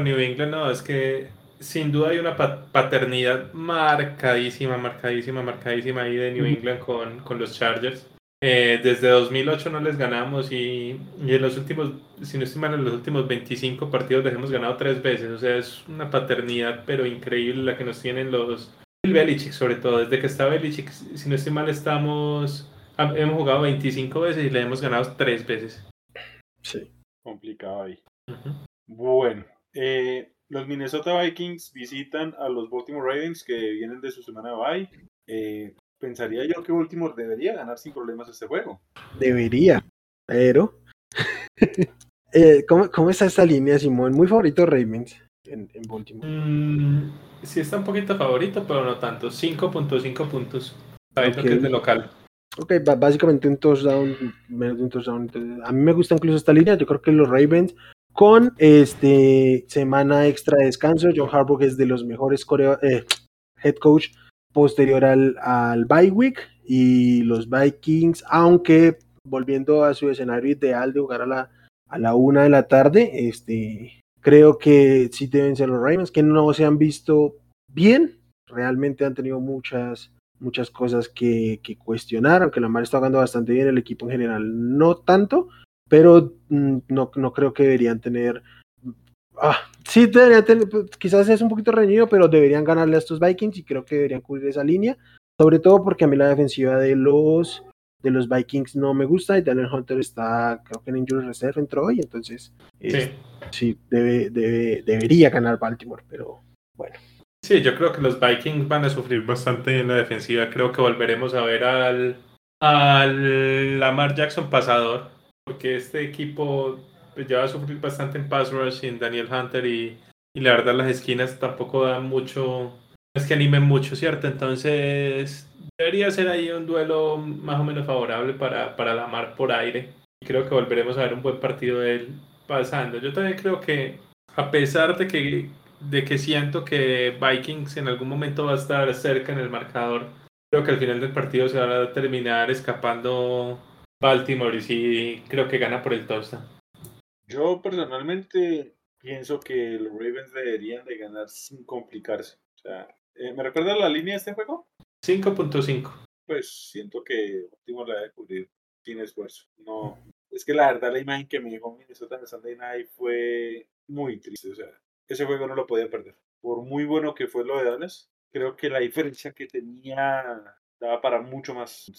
New England, no, es que sin duda hay una pa- paternidad marcadísima, marcadísima, marcadísima ahí de New. England con, con los Chargers. Eh, desde 2008 no les ganamos y, y en los últimos, si no estoy mal, en los últimos 25 partidos les hemos ganado tres veces. O sea, es una paternidad, pero increíble la que nos tienen los el Belichick, sobre todo. Desde que está Belichick, si no estoy mal, estamos, ha- hemos jugado 25 veces y le hemos ganado tres veces. Sí. Complicado ahí. Bueno, eh, los Minnesota Vikings visitan a los Baltimore Ravens que vienen de su semana de bye. Eh, pensaría yo que Baltimore debería ganar sin problemas este juego. Debería, pero. eh, ¿cómo, ¿Cómo está esta línea, Simón? Muy favorito Ravens en, en Baltimore. Mm, sí está un poquito favorito, pero no tanto. 5.5 puntos. Sabiendo Ok. que es de local. Ok, básicamente un touchdown, menos de un touchdown. Entonces, a mí me gusta incluso esta línea. Yo creo que los Ravens, con este semana extra de descanso, John Harbaugh es de los mejores eh, head coach posterior al, al bye week. Y los Vikings, aunque volviendo a su escenario ideal de jugar a la, a la una de la tarde, este, creo que sí deben ser los Ravens, que no se han visto bien. Realmente han tenido muchas muchas cosas que, que cuestionar, aunque Lamar está jugando bastante bien, el equipo en general no tanto, pero mm, no, no creo que deberían tener... Ah, sí, deberían tener, pues, quizás es un poquito reñido, pero deberían ganarle a estos Vikings y creo que deberían cubrir esa línea, sobre todo porque a mí la defensiva de los de los Vikings no me gusta y Daniel Hunter está, creo que en Injury Reserve entró hoy, entonces Sí. eh, sí, debe, debe, debería ganar Baltimore, pero bueno. Sí, yo creo que los Vikings van a sufrir bastante en la defensiva. Creo que volveremos a ver al, al Lamar Jackson pasador, porque este equipo pues, ya va a sufrir bastante en pass rush en Daniel Hunter y, la verdad las esquinas tampoco dan mucho, es que animen mucho, ¿cierto? Entonces debería ser ahí un duelo más o menos favorable para, para Lamar por aire. Y creo que volveremos a ver un buen partido de él pasando. Yo también creo que a pesar de que de que siento que Vikings en algún momento va a estar cerca en el marcador. Creo que al final del partido se va a terminar escapando Baltimore y sí creo que gana por el touchdown. Yo personalmente pienso que los Ravens deberían de ganar sin complicarse. O sea, eh, ¿me recuerda la línea de este juego? 5.5. Pues siento que Baltimore la debe cubrir sin esfuerzo. No, es que la verdad la imagen que me dejó Minnesota en Sunday Night fue muy triste. O sea, ese juego no lo podía perder. Por muy bueno que fue lo de Dallas, creo que la diferencia que tenía daba para mucho más.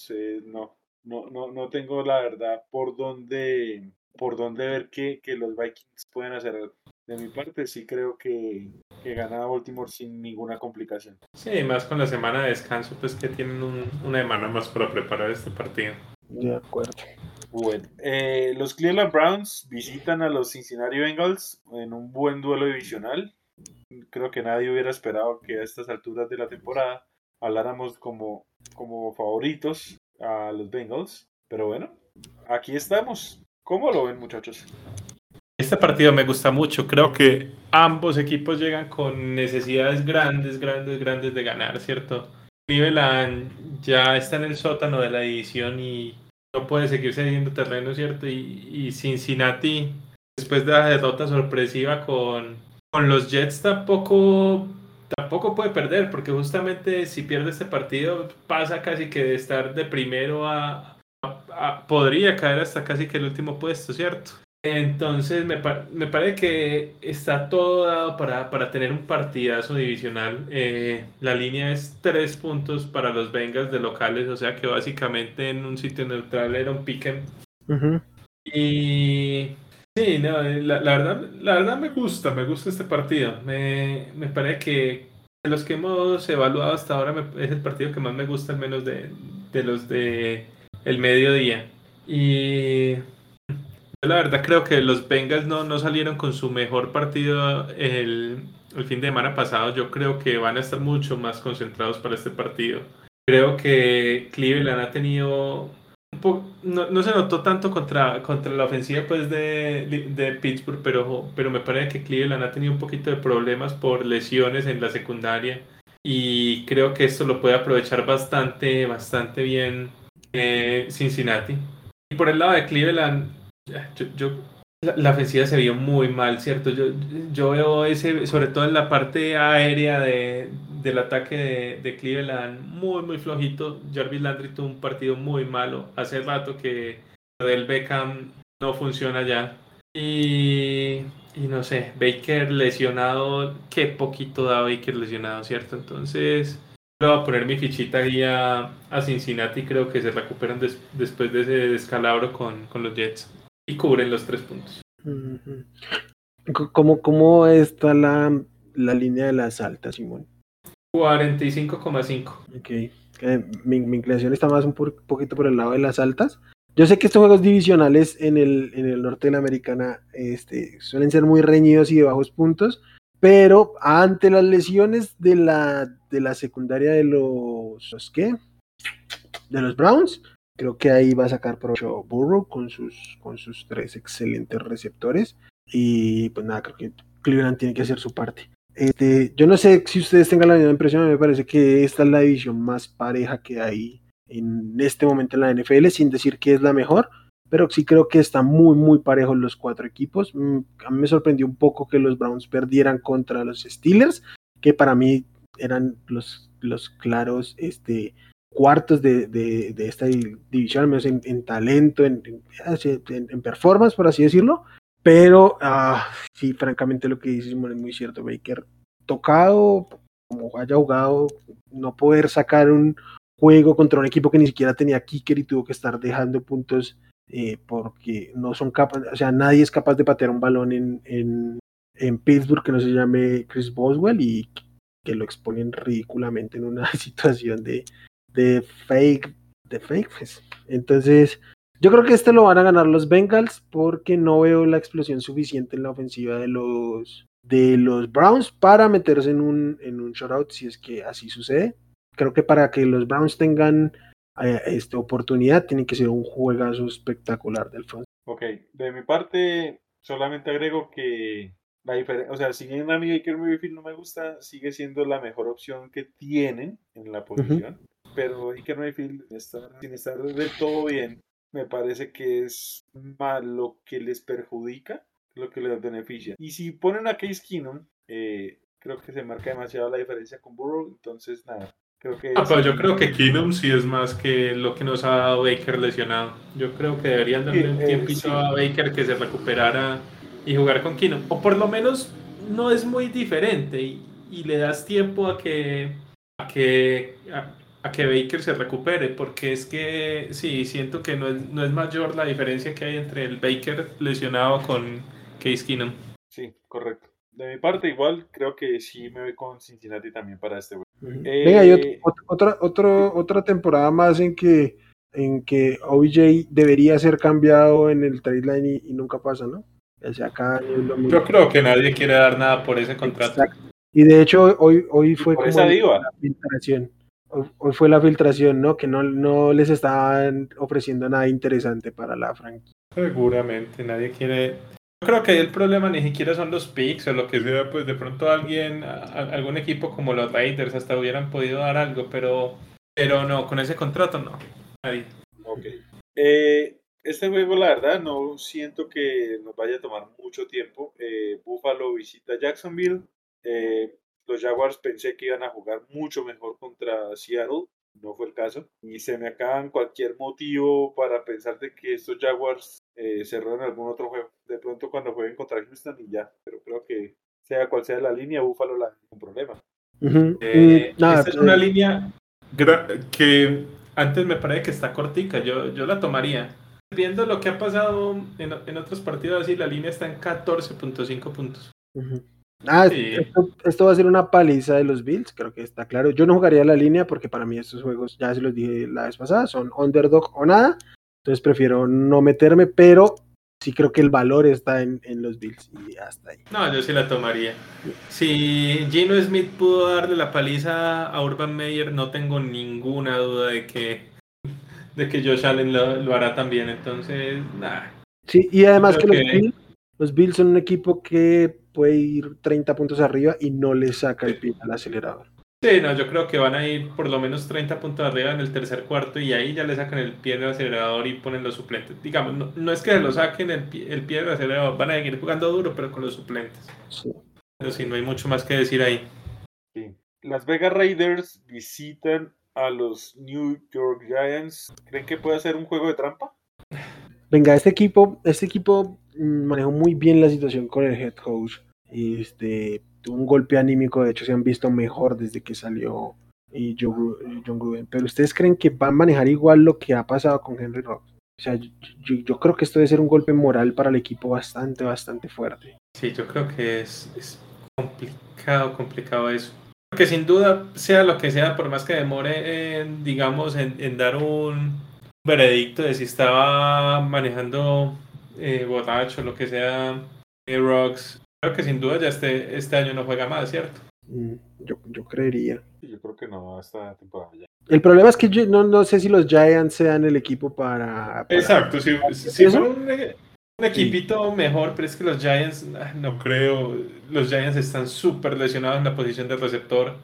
No, no, no, no tengo la verdad por dónde, por dónde ver que, que los Vikings pueden hacer algo. De mi parte, sí creo que, que gana Baltimore sin ninguna complicación. Sí, más con la semana de descanso, pues que tienen una semana más para preparar este partido. De acuerdo. Bueno, eh, los Cleveland Browns visitan a los Cincinnati Bengals en un buen duelo divisional. Creo que nadie hubiera esperado que a estas alturas de la temporada habláramos como, como favoritos a los Bengals. Pero bueno, aquí estamos. ¿Cómo lo ven, muchachos? Este partido me gusta mucho. Creo que ambos equipos llegan con necesidades grandes, grandes, grandes de ganar, ¿cierto? Cleveland ya está en el sótano de la división y no puede seguir cediendo terreno, ¿cierto? Y, Cincinnati, después de la derrota sorpresiva con, con los Jets, tampoco, tampoco puede perder, porque justamente si pierde este partido pasa casi que de estar de primero a, podría caer hasta casi que el último puesto, ¿cierto? Entonces me, me parece que está todo dado para, para tener un partidazo divisional. Eh, la línea es tres puntos para los Bengals de locales, o sea que básicamente en un sitio neutral era un piquen. Y sí, no, eh, la, verdad, la verdad me gusta, me gusta este partido. Me, me parece que de los que hemos evaluado hasta ahora es el partido que más me gusta, al menos de, de los de el mediodía. Y la verdad creo que los Bengals no, no salieron con su mejor partido el, el, fin de semana pasado. Yo creo que van a estar mucho más concentrados para este partido. Creo que Cleveland ha tenido no, se notó tanto contra, contra la ofensiva pues de, de, Pittsburgh, pero, pero me parece que Cleveland ha tenido un poquito de problemas por lesiones en la secundaria y creo que esto lo puede aprovechar bastante, bastante bien eh, Cincinnati. Y por el lado de Cleveland, yo, la, ofensiva se vio muy mal, ¿cierto? Yo, yo veo ese, sobre todo en la parte aérea de, del ataque de, Cleveland, muy, muy flojito. Jarvis Landry tuvo un partido muy malo. Hace rato que del Beckham no funciona ya. Y, no sé, Baker lesionado, qué poquito da Baker lesionado, ¿cierto? Entonces, voy a poner mi fichita ahí a, Cincinnati, creo que se recuperan después de ese descalabro con, con los Jets y cubren los tres puntos. ¿Cómo, cómo está la, la línea de las altas, Simón? 45,5. Ok. Eh, mi, mi, inclinación está más un poquito por el lado de las altas. Yo sé que estos juegos divisionales en el, en el norte de la americana este, suelen ser muy reñidos y de bajos puntos, pero ante las lesiones de la, de la secundaria de los, ¿los qué? De los Browns, Creo que ahí va a sacar provecho Burrow con sus, con sus tres excelentes receptores. Y pues nada, creo que Cleveland tiene que hacer su parte. Este, yo no sé si ustedes tengan la misma impresión, me parece que esta es la división más pareja que hay en este momento en la NFL, sin decir que es la mejor, pero sí creo que están muy, muy parejos los cuatro equipos. Mm, a mí me sorprendió un poco que los Browns perdieran contra los Steelers, que para mí eran los, los claros este, cuartos de, de, de esta división, al menos en, talento, en, en, performance, por así decirlo. Pero ah, sí, francamente lo que dice Simón es muy cierto. Baker tocado, como haya jugado, no poder sacar un juego contra un equipo que ni siquiera tenía kicker y tuvo que estar dejando puntos eh, porque no son capaces, o sea, nadie es capaz de patear un balón en, en, en Pittsburgh que no se llame Chris Boswell y que lo exponen ridículamente en una situación de, de fake, de fake. Pues. Entonces, yo creo que este lo van a ganar los Bengals porque no veo la explosión suficiente en la ofensiva de los de los Browns para meterse en un en un shoutout si es que así sucede. Creo que para que los Browns tengan eh, esta oportunidad tiene que ser un juegazo espectacular del front. Ok, de mi parte solamente agrego que la diferencia, o sea, si bien a mí Baker Mayfield no me gusta, sigue siendo la mejor opción que tienen en la posición pero Iker Mayfield sin estar del todo bien, me parece que es más lo que les perjudica lo que les beneficia. Y si ponen a Case Keenum, eh, creo que se marca demasiado la diferencia con Burrow, entonces nada. Creo que ah, yo creo que Keenum sí es más que lo que nos ha dado Baker lesionado. Yo creo que deberían darle un eh, tiempito a Baker que se recuperara y jugar con Keenum. O por lo menos no es muy diferente y, y le das tiempo a que, a que a que Baker se recupere, porque es que sí, siento que no es, no es mayor la diferencia que hay entre el Baker lesionado con Case Keenum. Sí, correcto. De mi parte, igual, creo que sí me voy con Cincinnati también para este juego. Venga, y Eh, otra, otra, otra temporada más en que, en que OBJ debería ser cambiado en el trade line y, y nunca pasa, ¿no? O sea, mismo. Yo creo que nadie quiere dar nada por ese contrato. Exacto. Y de hecho, hoy, hoy fue como esa diva. la filtración. Hoy, fue la filtración, ¿no? Que no, no les estaban ofreciendo nada interesante para la franquicia. Seguramente, nadie quiere. Yo creo que ahí el problema ni siquiera son los picks o lo que sea, pues de pronto alguien, a- a- algún equipo como los Raiders hasta hubieran podido dar algo, pero, pero no, con ese contrato no. Nadie. Ok. Eh, este juego, la verdad, no siento que nos vaya a tomar mucho tiempo. Eh, Buffalo visita Jacksonville. Eh, los Jaguars pensé que iban a jugar mucho mejor contra Seattle. No fue el caso. Y se me acaban cualquier motivo para pensar de que estos Jaguars eh, cerraron algún otro juego. De pronto cuando jueguen contra Houston y ya. Pero creo que sea cual sea la línea, Buffalo la un problema. Ujú. Eh, Mm, nada, esta es pues, una línea que antes me parece que está cortica, yo, yo la tomaría. Viendo lo que ha pasado en, en otros partidos así, la línea está en 14.5 puntos. Ujú. Ah, Sí. esto, esto va a ser una paliza de los Bills, creo que está claro. Yo no jugaría la línea porque para mí estos juegos, ya se los dije la vez pasada, son underdog o nada. Entonces prefiero no meterme, pero sí creo que el valor está en, en los Bills y hasta ahí. No, yo sí la tomaría. Si Gino Smith pudo darle la paliza a Urban Meyer, no tengo ninguna duda de que, de que Josh Allen lo, lo hará también. Entonces, nada. Sí, y además que los, Bills, los Bills son un equipo que puede ir 30 puntos arriba y no le saca el pie al acelerador. Sí, no, yo creo que van a ir por lo menos 30 puntos arriba en el tercer cuarto y ahí ya le sacan el pie del acelerador y ponen los suplentes. Digamos, no, no es que lo saquen el pie, el pie del acelerador, van a seguir jugando duro, pero con los suplentes. Sí. Pero sí, no hay mucho más que decir ahí. Sí. Las Vegas Raiders visitan a los New York Giants. ¿Creen que puede ser un juego de trampa? Venga, este equipo, este equipo mm, manejó muy bien la situación con el head coach. Este, tuvo un golpe anímico, de hecho se han visto mejor desde que salió eh, Joe Gru- eh, John Gruden. Pero ustedes creen que van a manejar igual lo que ha pasado con Henry Rocks. O sea, yo, creo que esto debe ser un golpe moral para el equipo bastante, bastante fuerte. Sí, yo creo que es, complicado, complicado eso. Porque sin duda, sea lo que sea, por más que demore, en, digamos, en dar un veredicto de si estaba manejando eh, borracho, lo que sea, eh, Rocks, creo que sin duda ya este, este año no juega más, ¿cierto? Mm, Yo, yo creería. Yo creo que no, esta temporada ya. El problema es que yo no, no sé si los Giants sean el equipo para... para- Exacto, si, si fuera un, un equipito mejor, pero es que los Giants, ah, no creo, los Giants están súper lesionados en la posición de receptor.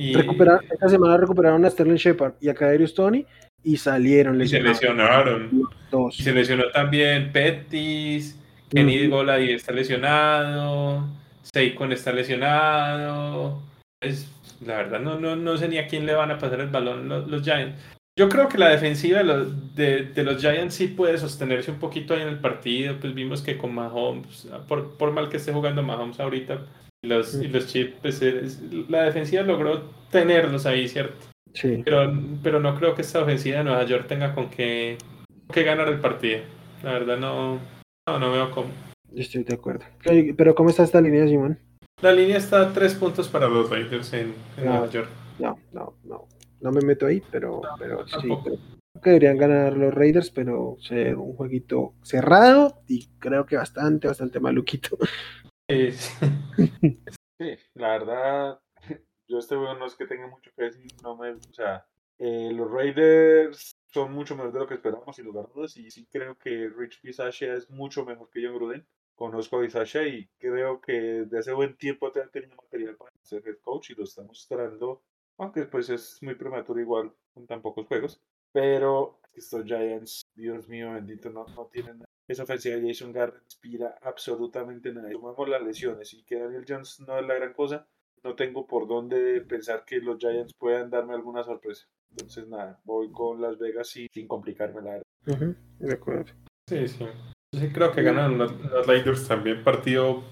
Y, Recuperaron- esta semana recuperaron a Sterling Shepard y a Kadarius Tony y salieron y se lesionados. lesionaron. Dos. Y se lesionó también Pettis, Kenny Ujú. Golady está lesionado, Saquon está lesionado. Es, la verdad, no, no, no sé ni a quién le van a pasar el balón los, los Giants. Yo creo que la defensiva de los, de, de los Giants sí puede sostenerse un poquito ahí en el partido. Pues vimos que con Mahomes, por, por mal que esté jugando Mahomes ahorita, y los, y los Chiefs, pues es- la defensiva logró tenerlos ahí, ¿cierto? Sí. Pero, pero no creo que esta ofensiva de Nueva York tenga con qué, qué ganar el partido. La verdad no, no, no veo cómo. Estoy de acuerdo. Pero ¿cómo está esta línea, Simón? La línea está a tres puntos para los Raiders en, en. Nueva York. No, no, no. No me meto ahí, pero, pero sí. Tampoco. Creo que deberían ganar los Raiders, pero ser un jueguito cerrado y creo que bastante, bastante maluquito. Eh, Sí, la verdad, yo este juego no es que tenga mucho que decir, no me, o sea, eh, los Raiders son mucho mejor de lo que esperábamos, sin lugar a dudas, y sí creo que Rich Bisaccia es mucho mejor que John Gruden. Conozco a Bisaccia y creo que desde hace buen tiempo han tenido material para ser head coach y lo está mostrando, aunque pues es muy prematuro igual con tan pocos juegos. Pero estos Giants, Dios mío bendito, no, no tienen nada. Esa ofensiva de Jason Garrett inspira absolutamente nada. Tomamos las lesiones y que Daniel Jones no es la gran cosa. No tengo por dónde pensar que los Giants puedan darme alguna sorpresa. Entonces, nada, voy con Las Vegas y sin complicarme la verdad. De acuerdo. sí, sí. Yo sí creo que ganan los, los Raiders también. Partido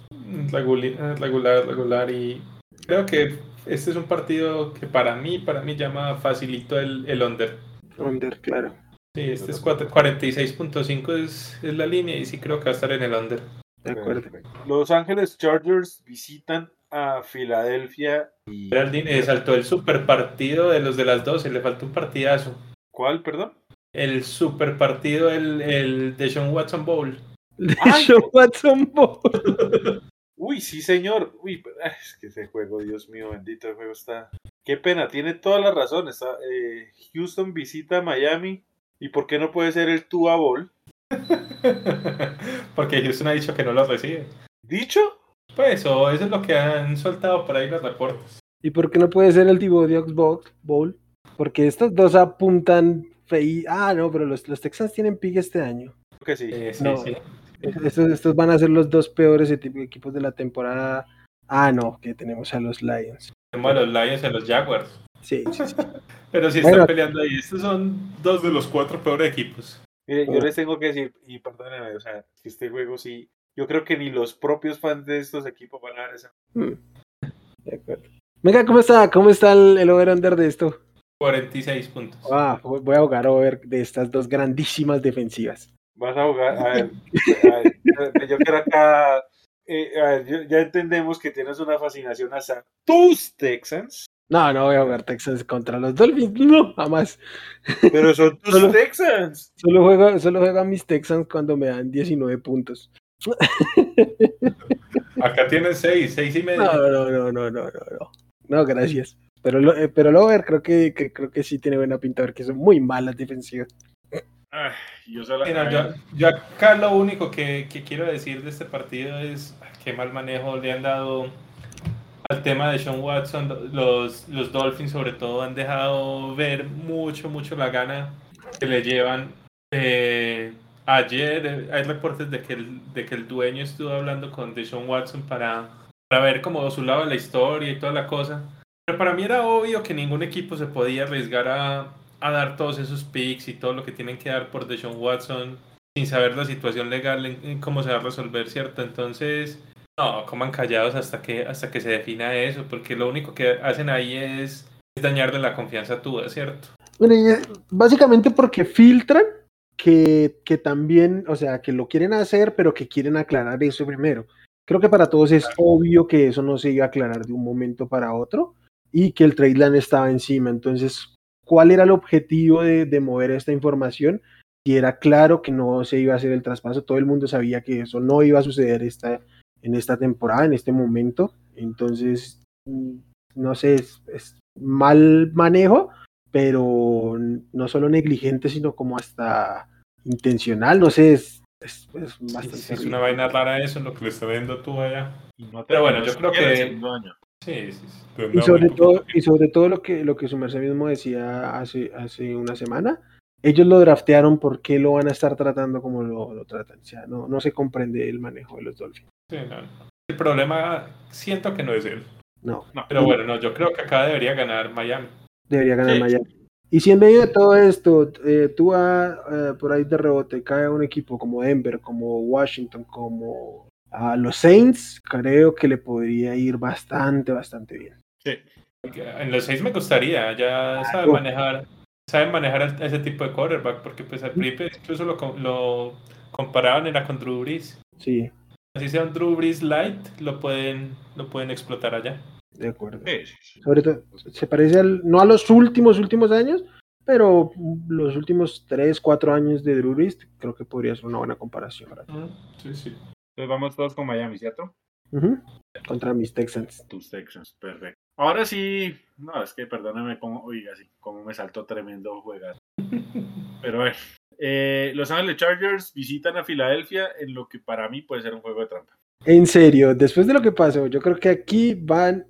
reguli- regular, regular. Y creo que este es un partido que para mí, para mí llama facilito el, el under. Under, claro. Sí, este es cuatro- 46.5 es, es la línea y sí creo que va a estar en el under. De acuerdo. Los Ángeles Chargers visitan a Filadelfia y... Geraldine eh, saltó el super partido de los de las 12, le faltó un partidazo. ¿Cuál, perdón? El super partido, el, el de Sean Watson Bowl. Ay. Sean Watson Bowl. Uy, sí, señor. Uy, es que ese juego, Dios mío, bendito, el juego está... Qué pena, tiene toda la razón. Está, eh, Houston visita a Miami. ¿Y por qué no puede ser el Tua Bowl? Porque Houston ha dicho que no lo recibe. ¿Dicho? Pues, o eso es lo que han soltado por ahí los reportes. ¿Y por qué no puede ser el tipo de Xbox Bowl? Porque estos dos apuntan fei. Ah, no, pero los, los Texans tienen pick este año. Creo que sí. Eh, sí, No. sí. Estos, estos van a ser los dos peores equi- equipos de la temporada. Ah, no, que tenemos a los Lions. Tenemos a los Lions y a los Jaguars. Sí, sí, sí. Pero sí Bueno. están peleando ahí. Estos son dos de los cuatro peores equipos. Mire, yo Oh. les tengo que decir, y perdónenme, o sea, que este juego sí, yo creo que ni los propios fans de estos equipos van a dar esa. Hmm. De acuerdo. Venga, ¿cómo está? ¿Cómo está el, el over-under de esto? 46 puntos. Ah, voy a jugar over de estas dos grandísimas defensivas. Vas a jugar, a ver, a ver, yo quiero acá, eh, a ver, yo- ya entendemos que tienes una fascinación hacia tus Texans, No, no voy a jugar Texans contra los Dolphins. No, jamás. pero son tus Solo- Texans. Solo juego, solo juego a mis Texans cuando me dan 19 puntos. Acá tienen 6, 6 y medio. No, no, no, no, no, no, no. No, gracias. Pero, lo, eh, pero el over creo que, que- creo que sí tiene buena pinta, porque son muy malas defensivas. Ay, yo solo, Mira, yo, yo acá lo único que, que quiero decir de este partido es qué mal manejo le han dado al tema de Sean Watson. Los, los Dolphins sobre todo han dejado ver mucho, mucho la gana que le llevan. Eh, ayer hay reportes de que, el, de que el dueño estuvo hablando con Deshaun Watson para, para ver como su lado de la historia y toda la cosa. Pero para mí era obvio que ningún equipo se podía arriesgar a, a dar todos esos picks y todo lo que tienen que dar por Deshaun Watson sin saber la situación legal en, en cómo se va a resolver, ¿cierto? Entonces, no, coman callados hasta que, hasta que se defina eso, porque lo único que hacen ahí es, es dañarle la confianza a Tua, ¿cierto? Bueno, eh, básicamente porque filtran que, que también, o sea, que lo quieren hacer, pero que quieren aclarar eso primero. Creo que para todos es obvio que eso no se iba a aclarar de un momento para otro y que el trade line estaba encima. Entonces, ¿cuál era el objetivo de, de mover esta información? Y era claro que no se iba a hacer el traspaso, todo el mundo sabía que eso no iba a suceder esta, en esta temporada, en este momento. Entonces, mm, no sé, es, es mal manejo, pero no solo negligente, sino como hasta intencional, no sé, es, es, es bastante Sí, es una vaina rara eso, lo que le está viendo Tua allá. No Pero bueno, yo creo que-. Sí, sí, sí. Y sobre todo, y sobre todo lo que lo que su merced mismo decía hace, hace una semana, ellos lo draftearon porque lo van a estar tratando como lo, lo tratan. O sea, no, no se comprende el manejo de los Dolphins. Sí, no. El problema siento que no es él. No, Pero bueno, no, yo creo que acá debería ganar Miami. Debería ganar Sí. Miami. Y si en medio de todo esto, eh, tú a, eh, por ahí de rebote cae un equipo como Denver, como Washington, como a los Saints, creo que le podría ir bastante, bastante bien. Sí. En los seis me gustaría, ya saben manejar, saben manejar ese tipo de quarterback, porque pues al principio incluso lo, lo comparaban era con Drew Brees. Sí, Así sea un Drew Brees light, lo pueden, lo pueden explotar allá. De acuerdo. Sí, sí, sí. Sobre todo, se parece al, no a los últimos, últimos años, pero los últimos 3, 4 años de Drew Brees, creo que podría ser una buena comparación. Sí, sí. Entonces vamos todos con Miami, ¿cierto? Contra mis Texans. Tus Texans, perfecto. Ahora sí, no, es que perdóname como, oiga, sí, como me saltó tremendo juegazo. Pero bueno, eh, Los Ángeles Chargers visitan a Filadelfia en lo que para mí puede ser un juego de trampa. En serio, después de lo que pasó, yo creo que aquí van,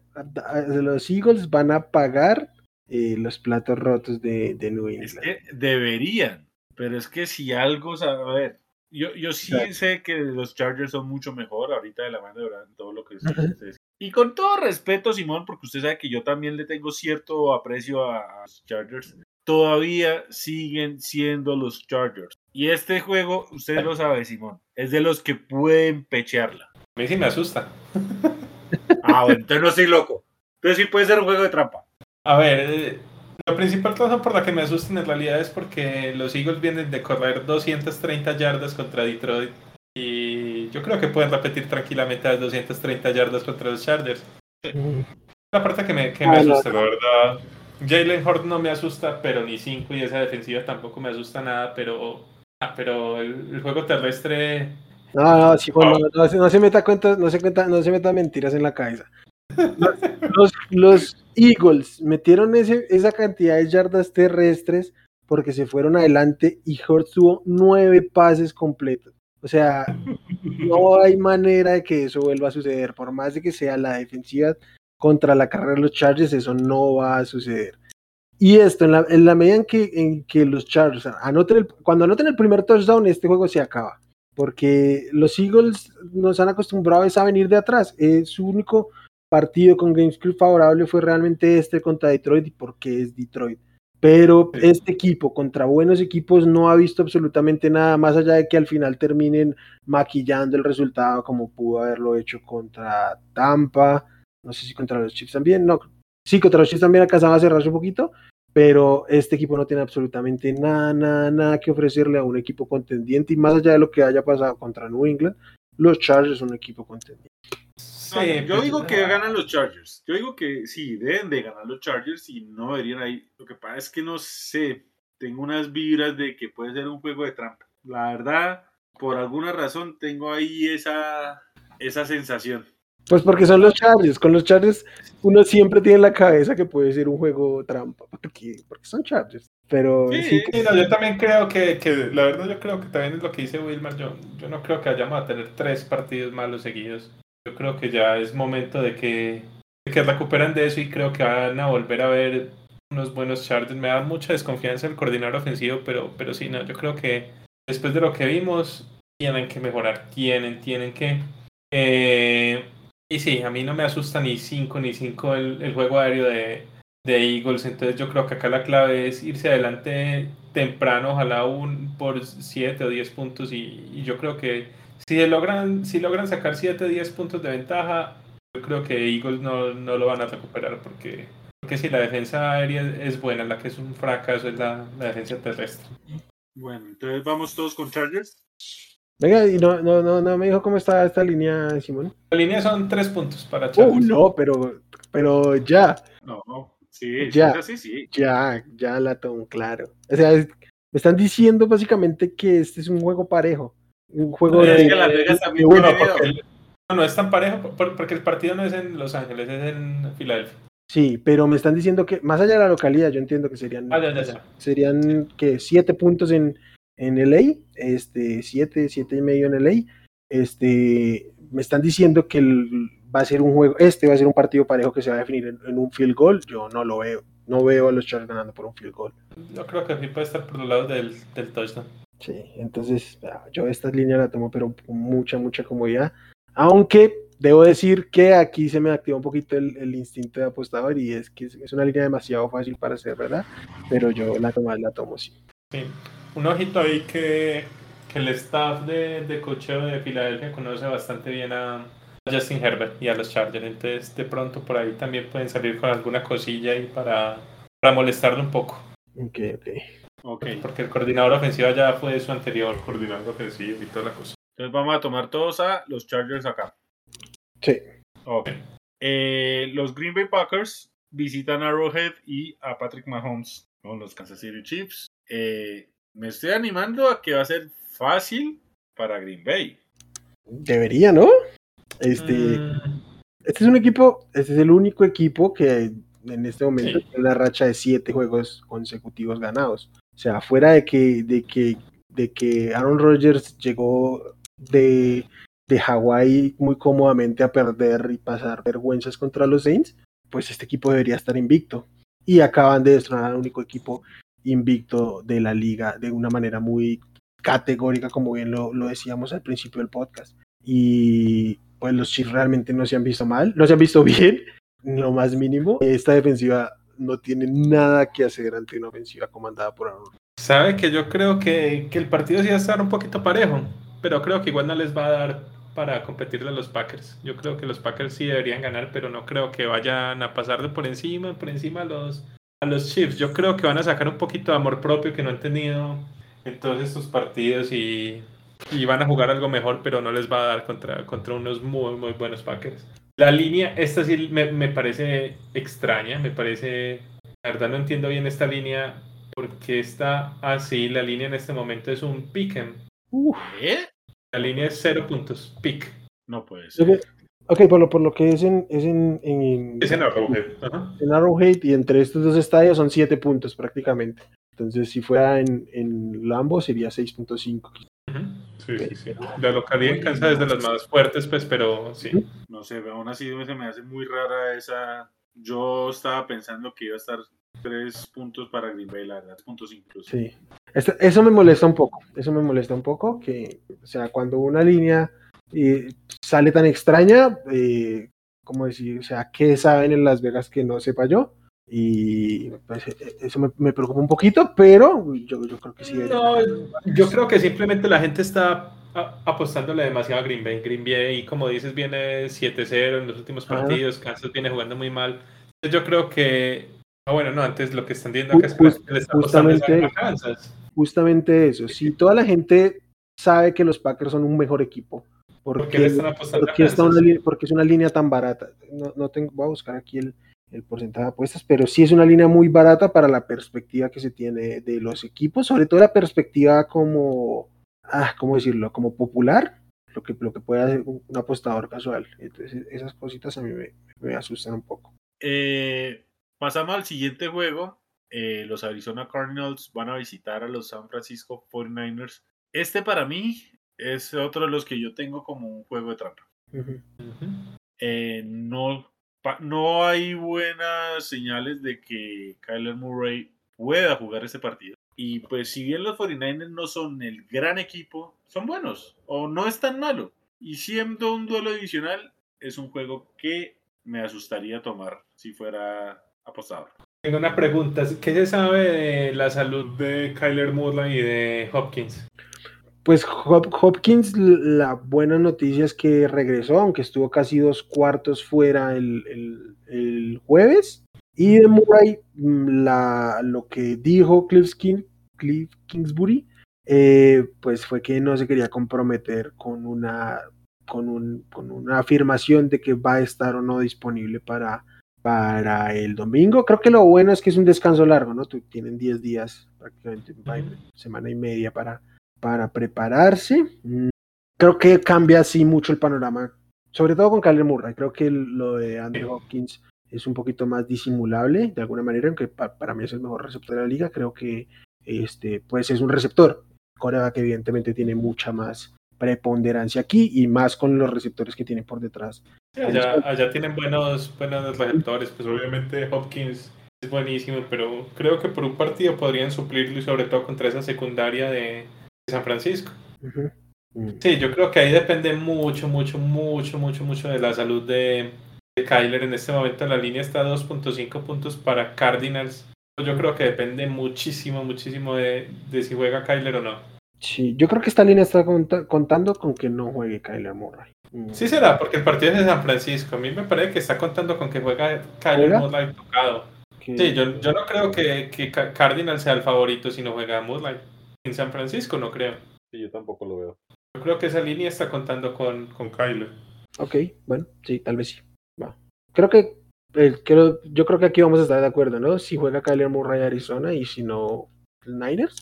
los Eagles van a pagar eh, los platos rotos de, de New Es England. que deberían, pero es que si algo, o sea, a ver, yo, yo sí Exacto. sé que los Chargers son mucho mejor ahorita de la mano de Brand, todo lo que ustedes- Y con todo respeto, Simón, porque usted sabe que yo también le tengo cierto aprecio a, a los Chargers, todavía siguen siendo los Chargers. Y este juego, usted lo sabe, Simón, es de los que pueden pechearla. A mí sí me asusta. Ah, bueno, entonces no estoy loco. Entonces sí puede ser un juego de trampa. A ver, eh, la principal razón por la que me asustan en realidad es porque los Eagles vienen de correr 230 yardas contra Detroit y yo creo que pueden repetir tranquilamente las 230 yardas contra los Chargers. La parte que me, que me asusta, la verdad. Jalen Hort no me asusta, pero ni 5 y esa defensiva tampoco me asusta nada, pero, ah, pero el, juego terrestre... No, no, sí, no, se meta cuenta, no se cuenta, no se meta mentiras en la cabeza. Los, Eagles metieron ese, esa cantidad de yardas terrestres porque se fueron adelante y Hort tuvo nueve pases completos. O sea, no hay manera de que eso vuelva a suceder. Por más de que sea la defensiva contra la carrera de los Chargers, eso no va a suceder. Y esto, en la, en la medida en que, en que los Chargers anoten el, cuando anoten el primer touchdown, este juego se acaba. Porque los Eagles nos han acostumbrado a venir de atrás. Es su único partido con GameScript favorable fue realmente este contra Detroit, porque es Detroit. Pero este equipo contra buenos equipos no ha visto absolutamente nada más allá de que al final terminen maquillando el resultado como pudo haberlo hecho contra Tampa, no sé si contra los Chiefs también, no, sí, contra los Chiefs también alcanzaba a cerrarse un poquito, pero este equipo no tiene absolutamente nada, nada, nada que ofrecerle a un equipo contendiente y más allá de lo que haya pasado contra New England, los Chargers son un equipo contendiente yo pues, digo que ganan los Chargers. Yo digo que sí, deben de ganar los Chargers y no deberían ahí. Lo que pasa es que no sé, tengo unas vibras de que puede ser un juego de trampa. La verdad, por alguna razón tengo ahí esa, esa sensación. Pues porque son los Chargers. Con los Chargers uno siempre tiene en la cabeza que puede ser un juego trampa. Porque, porque son Chargers. Pero sí, yo también creo que, que, la verdad yo creo que también es lo que dice Wilmar. Yo, yo no creo que vayamos a tener tres partidos malos seguidos. Yo creo que ya es momento de que, de que recuperan de eso y creo que van a volver a ver unos buenos Chargers. Me da mucha desconfianza el coordinador ofensivo, pero, pero sí, no, yo creo que después de lo que vimos, tienen que mejorar, tienen, tienen que. Eh, y sí, a mí no me asusta ni 5 ni 5 el, el, juego aéreo de, de, Eagles, entonces yo creo que acá la clave es irse adelante temprano, ojalá un por 7 o 10 puntos y, y yo creo que si logran, si logran sacar 7, 10 puntos de ventaja, yo creo que Eagles no, no lo van a recuperar porque, porque si la defensa aérea es buena, la que es un fracaso es la, la defensa terrestre. Bueno, entonces vamos todos con Chargers. Venga, y no, no, no, no me dijo cómo está esta línea, Simón. La línea son 3 puntos para Chargers. Uh, no, pero, pero ya. No, sí, ya, sí, sí. Ya, ya la tomo claro. O sea, me están diciendo básicamente que este es un juego parejo un juego de, no, es tan parejo porque el partido no es en Los Ángeles, es en Filadelfia. Sí, pero me están diciendo que más allá de la localidad, yo entiendo que serían ah, serían que siete puntos en, en LA, este, siete, siete y medio en LA. Este, me están diciendo que va a ser un juego, este va a ser un partido parejo que se va a definir en, un field goal. Yo no lo veo, no veo a los Chargers ganando por un field goal. Yo creo que sí puede estar por los lados del, del touchdown. Sí, entonces ah, yo esta línea la tomo, pero con mucha, mucha comodidad. Aunque debo decir que aquí se me activa un poquito el, instinto de apostador y es que es, una línea demasiado fácil para ser verdad, pero yo la tomo, la tomo sí. Sí, un ojito ahí que, que el staff de, de cocheo de Filadelfia conoce bastante bien a Justin Herbert y a los Chargers, entonces de pronto por ahí también pueden salir con alguna cosilla ahí para, para molestarle un poco. Ok, ok. Porque el coordinador ofensivo ya fue su anterior coordinador ofensivo y toda la cosa. Entonces vamos a tomar todos a los Chargers acá. Sí. Ok. Eh, los Green Bay Packers visitan a Arrowhead y a Patrick Mahomes con los Kansas City Chiefs. Eh, me estoy animando a que va a ser fácil para Green Bay. Debería, ¿no? Este, mm. este es un equipo, este es el único equipo que en este momento tiene una racha de siete juegos consecutivos ganados. O sea, fuera de que, de que, de que Aaron Rodgers llegó de, de Hawái muy cómodamente a perder y pasar vergüenzas contra los Saints, pues este equipo debería estar invicto. Y acaban de destronar al único equipo invicto de la liga de una manera muy categórica, como bien lo, lo decíamos al principio del podcast. Y pues los Chiefs realmente no se han visto mal, no se han visto bien, lo más mínimo. Esta defensiva no tiene nada que hacer ante una ofensiva comandada por Aaron. Sabe que yo creo que, que el partido sí va a estar un poquito parejo, pero creo que igual no les va a dar para competirle a los Packers. Yo creo que los Packers sí deberían ganar, pero no creo que vayan a pasar por encima, por encima los, a los Chiefs. Yo creo que van a sacar un poquito de amor propio que no han tenido en todos estos partidos y y van a jugar algo mejor, pero no les va a dar contra, contra unos muy, muy buenos Packers. La línea, esta sí me, me parece extraña, me parece, la verdad no entiendo bien esta línea, porque está así, la línea en este momento es un pick'em. ¿Eh? La línea es cero puntos, pick. No puede ser. Ok, por, lo, por lo que es en, es en, en, Es en Arrowhead. Ajá. en Arrowhead y entre estos dos estadios son 7 puntos prácticamente. Entonces, si fuera en, en Lambo sería 6.5. Ujú. Sí, sí, sí. La localidad en Kansas es de las más fuertes, pues, pero sí. No sé, aún así se me hace muy rara esa. Yo estaba pensando que iba a estar tres puntos para Green Bay, la verdad, puntos incluso. Sí. Esto- eso me molesta un poco. Eso me molesta un poco. Que, o sea, cuando una línea eh, sale tan extraña, eh, como decir, o sea, ¿qué saben en Las Vegas que no sepa yo? Y pues, eh, eso me, me preocupa un poquito, pero yo, yo creo que sí. No, yo creo que simplemente la gente está apostándole demasiado a Green Bay. Green Bay, como dices, viene 7-0 en los últimos partidos. Kansas viene jugando muy mal. Yo creo que. Ah, bueno, no, antes lo que están viendo acá es que le está apostando es a- justamente- a Kansas. Justamente eso. Si toda la gente sabe que los Packers son un mejor equipo, ¿por ¿Por qué qué, le están apostando a por qué está una porque es una línea tan barata? No, no tengo, voy a buscar aquí el, el porcentaje de apuestas, pero sí es una línea muy barata para la perspectiva que se tiene de los equipos, sobre todo la perspectiva como, ah, ¿cómo decirlo? Como popular, lo que, lo que puede hacer un, un apostador casual. Entonces, esas cositas a mí me, me asustan un poco. Eh, pasamos al siguiente juego. Eh, los Arizona Cardinals van a visitar a los San Francisco 49ers. Este para mí es otro de los que yo tengo como un juego de trampa. Eh, no, no hay buenas señales de que Kyler Murray pueda jugar este partido. Y pues si bien los 49ers no son el gran equipo, son buenos o no es tan malo. Y siendo un duelo divisional, es un juego que me asustaría tomar si fuera apostador. Tengo una pregunta. ¿Qué se sabe de la salud de Kyler Murray y de Hopkins? Pues Hop- Hopkins, la buena noticia es que regresó, aunque estuvo casi dos cuartos fuera el, el- el jueves. Y de Murray, mm, la, lo que dijo Cliff, King- Cliff Kingsbury, eh, pues fue que no se quería comprometer con una, con, un- con una afirmación de que va a estar o no disponible para, para el domingo. Creo que lo bueno es que es un descanso largo, ¿no? Tienen 10 días, prácticamente, semana y media para, para prepararse. Mm, Creo que cambia así mucho el panorama, sobre todo con Kyler Murray. Creo que lo de Andrew Hopkins es un poquito más disimulable de alguna manera, aunque pa- para mí es el mejor receptor de la liga. Creo que este, pues es un receptor. Corea que evidentemente tiene mucha más preponderancia aquí y más con los receptores que tiene por detrás. Sí, allá, allá tienen buenos, buenos receptores, pues obviamente Hopkins es buenísimo, pero creo que por un partido podrían suplirlo y sobre todo contra esa secundaria de San Francisco. Mm. Sí, yo creo que ahí depende mucho, mucho, mucho, mucho, mucho de la salud de, de Kyler. En este momento la línea está a 2.5 puntos para Cardinals. Yo creo que depende muchísimo, muchísimo de, de si juega Kyler o no. Sí, yo creo que esta línea está conta- contando con que no juegue Kyler Murray. Mm. Sí será, porque el partido es de San Francisco. A mí me parece que está contando con que juega Kyler ¿Juega? Murray tocado. Sí, yo, yo no creo que, que Ca- Cardinals sea el favorito si no juega Murray. En San Francisco no creo. Sí, yo tampoco lo veo. Yo creo que esa línea está contando con, con Kyler. Ok, bueno, sí, tal vez sí. Va. Creo que eh, creo, yo creo que aquí vamos a estar de acuerdo, ¿no? Si juega Kyler Murray Arizona y si no Niners.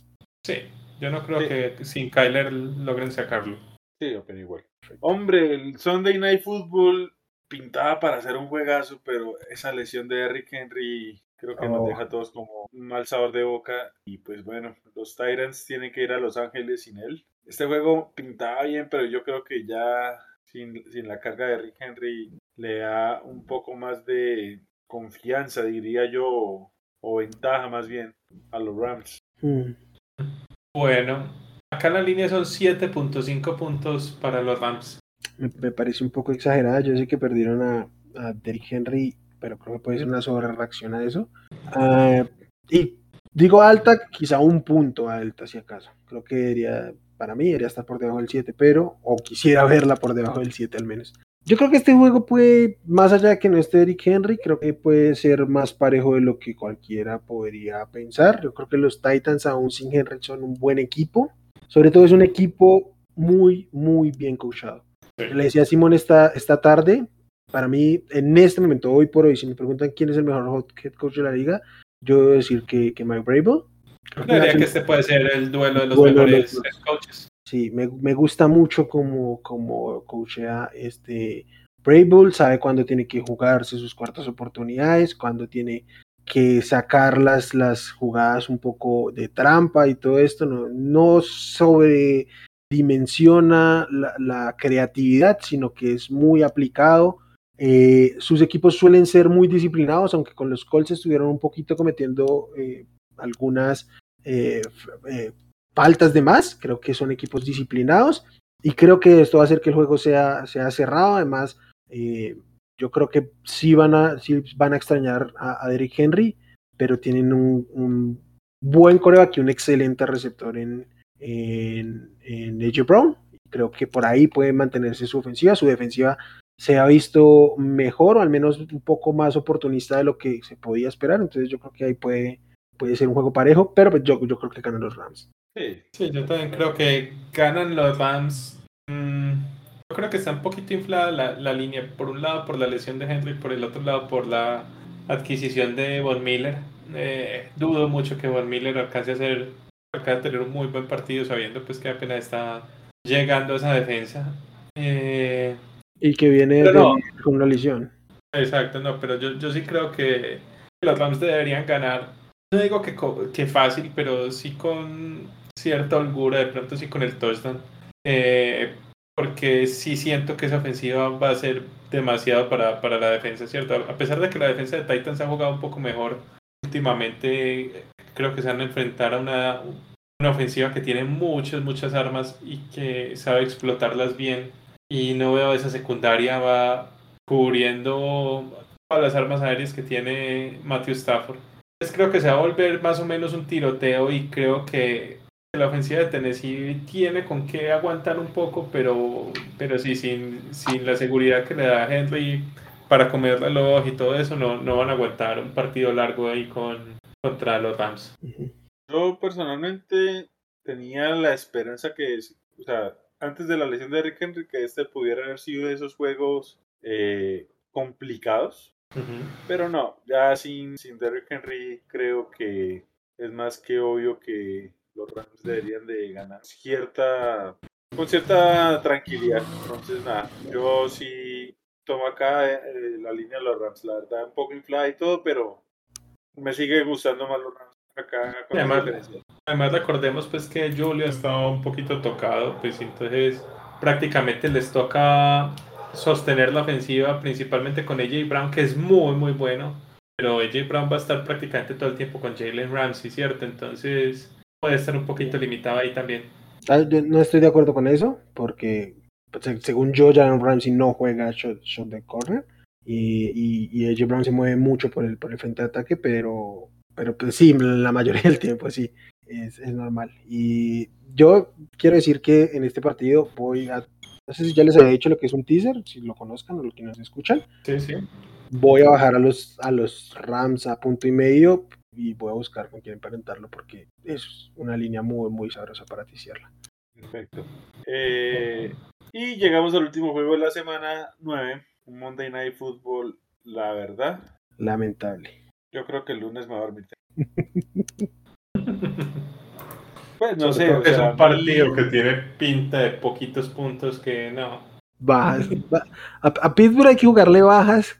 Sí, yo no creo Sí. que sin Kyler logren sacarlo. Sí, opino igual. Hombre, el Sunday Night Football pintaba para hacer un juegazo, pero esa lesión de Eric Henry creo que nos Oh. deja a todos como un mal sabor de boca. Y pues bueno, los Tyrants tienen que ir a Los Ángeles sin él. Este juego pintaba bien, pero yo creo que ya sin, sin la carga de Eric Henry le da un poco más de confianza, diría yo, o ventaja más bien a los Rams. Mm. Bueno, acá la línea son 7.5 puntos para los Rams. Me, me parece un poco exagerada. Yo sé que perdieron a, a Derrick Henry, pero creo que puede ser una sobrereacción a eso. Ah, y digo alta, quizá un punto alta, si acaso. Creo que debería, para mí, debería estar por debajo del 7, pero, o quisiera verla por debajo del 7 al menos. Yo creo que este juego puede, más allá de que no esté Derrick Henry, creo que puede ser más parejo de lo que cualquiera podría pensar. Yo creo que los Titans, aún sin Henry, son un buen equipo. Sobre todo es un equipo muy, muy bien coachado. Le decía a Simón esta, esta tarde, para mí, en este momento, hoy por hoy, si me preguntan quién es el mejor head coach de la liga, yo a decir que, que Mike Vrabel. Creo que este puede ser el duelo de los Duelo de mejores los- coaches. Sí, me, me gusta mucho como, como coachea este Vrabel, sabe cuándo tiene que jugarse sus cuartas oportunidades, cuándo tiene que sacar las, las jugadas un poco de trampa y todo esto, no, no sobredimensiona la, la creatividad, sino que es muy aplicado. Eh, sus equipos suelen ser muy disciplinados, aunque con los Colts estuvieron un poquito cometiendo eh, algunas eh, faltas de más. Creo que son equipos disciplinados y creo que esto va a hacer que el juego sea, sea cerrado. Además, yo creo que sí van a, sí van a extrañar a, a Derrick Henry, pero tienen un, un buen coreback y un excelente receptor en, en, en AJ Brown. Creo que por ahí puede mantenerse su ofensiva. Su defensiva se ha visto mejor o al menos un poco más oportunista de lo que se podía esperar. Entonces yo creo que ahí puede, puede ser un juego parejo, pero pues yo, yo creo que ganan los Rams. Sí, Sí, yo también creo que ganan los Rams. Mm, yo creo que está un poquito inflada la, la línea. Por un lado por la lesión de Henry, por el otro lado por la adquisición de Von Miller. Eh, dudo mucho que Von Miller alcance a hacer, alcance a tener un muy buen partido sabiendo pues que apenas está llegando a esa defensa. Eh, Y que viene Pero de- no. con una lesión. Exacto, no, pero yo, yo sí creo que los Rams deberían ganar. No digo que, que fácil, pero sí con cierta holgura, de pronto sí con el touchdown. Eh, porque sí siento que esa ofensiva va a ser demasiado para, para la defensa, ¿cierto? A pesar de que la defensa de Titans ha jugado un poco mejor últimamente, creo que se van a enfrentar a una, una ofensiva que tiene muchas, muchas armas y que sabe explotarlas bien. Y no veo esa secundaria va cubriendo todas las armas aéreas que tiene Matthew Stafford. Entonces creo que se va a volver más o menos un tiroteo y creo que la ofensiva de Tennessee tiene con qué aguantar un poco, pero, pero sí, sin, sin la seguridad que le da Henry para comer reloj y todo eso, no, no van a aguantar un partido largo ahí con, contra los Rams. Yo personalmente tenía la esperanza que, o sea, antes de la lesión de Rick Henry, que este pudiera haber sido de esos juegos eh, complicados. Pero no, ya sin, sin Derrick Henry creo que es más que obvio que los Rams deberían de ganar cierta con cierta tranquilidad. Entonces nada, yo sí tomo acá eh, la línea de los Rams, la verdad un poco inflada y todo, pero me sigue gustando más los Rams acá con además- diferencia. Además recordemos pues que Julio estaba un poquito tocado, pues entonces prácticamente les toca sostener la ofensiva principalmente con AJ Brown, que es muy muy bueno, pero AJ Brown va a estar prácticamente todo el tiempo con Jalen Ramsey, ¿cierto? Entonces puede estar un poquito limitado ahí también. Ah, no estoy de acuerdo con eso, porque pues, se- según yo, Jalen Ramsey no juega shot de corner y, y, y AJ Brown se mueve mucho por el, por el frente de ataque, pero, pero pues sí, la mayoría del tiempo sí, es, es normal. Y yo quiero decir que en este partido voy a, no sé si ya les había dicho lo que es un teaser, si lo conozcan o los que nos escuchan, Sí, sí. voy a bajar a los, a los Rams a punto y medio y voy a buscar con quién emparentarlo porque es una línea muy, muy sabrosa para ticiarla. Perfecto. Eh, y llegamos al último juego de la semana 9, un Monday Night Football, la verdad. Lamentable. Yo creo que el lunes me voy a dormir. Pues no sé, o es sea, un partido que tiene pinta de poquitos puntos que no. Bajas. ba- A, a Pittsburgh hay que jugarle bajas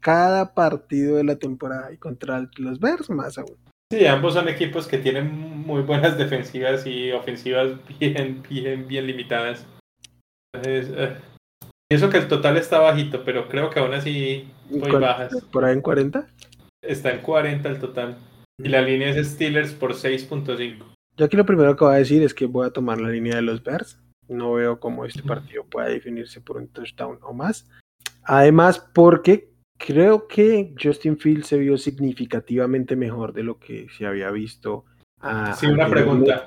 cada partido de la temporada y contra los Bears más aún. Sí, ambos son equipos que tienen muy buenas defensivas y ofensivas bien, bien, bien limitadas. Entonces, eh, y eso que el total está bajito, pero creo que aún así muy ¿Cuál- bajas. Por ahí en 40. Está en 40 el total. Y la línea es Steelers por 6.5. Yo aquí lo primero que voy a decir es que voy a tomar la línea de los Bears. No veo cómo este partido pueda definirse por un touchdown o más. Además, porque creo que Justin Fields se vio significativamente mejor de lo que se había visto. a- Sí, una pregunta.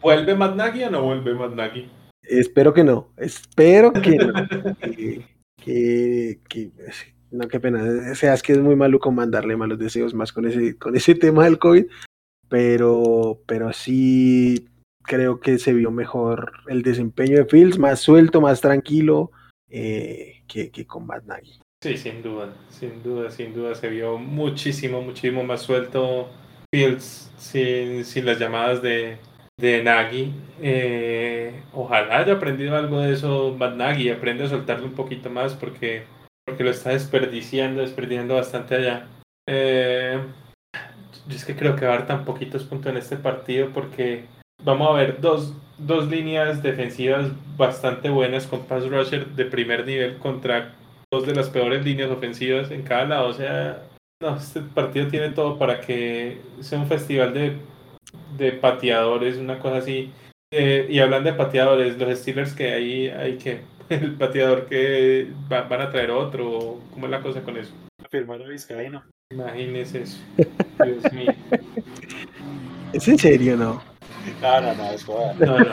¿Vuelve Matt Nagy o no vuelve Matt Nagy? Espero que no, espero que no. que, que, que- no, qué pena. O sea, es que es muy maluco mandarle malos deseos más con ese, con ese tema del COVID. Pero, pero sí, creo que se vio mejor el desempeño de Fields, más suelto, más tranquilo eh, que, que con Matt Nagy. Sí, sin duda, sin duda, sin duda se vio muchísimo, muchísimo más suelto Fields sin, sin las llamadas de, de Nagy. Eh, ojalá haya aprendido algo de eso Matt Nagy, aprende a soltarlo un poquito más porque, porque lo está desperdiciando, desperdiciando bastante allá. Eh, yo es que creo que va a haber tan poquitos puntos en este partido porque vamos a ver dos, dos líneas defensivas bastante buenas con pass rusher de primer nivel contra dos de las peores líneas ofensivas en cada lado. O sea, no, este partido tiene todo para que sea un festival de, de pateadores, una cosa así. Eh, y hablando de pateadores, los Steelers que hay, hay que el pateador que va- van a traer otro, ¿cómo es la cosa con eso? Firmar a Vizcaíno. Imagínese eso. Dios mío. ¿Es en serio, no? No, no, no, es joda. No, no.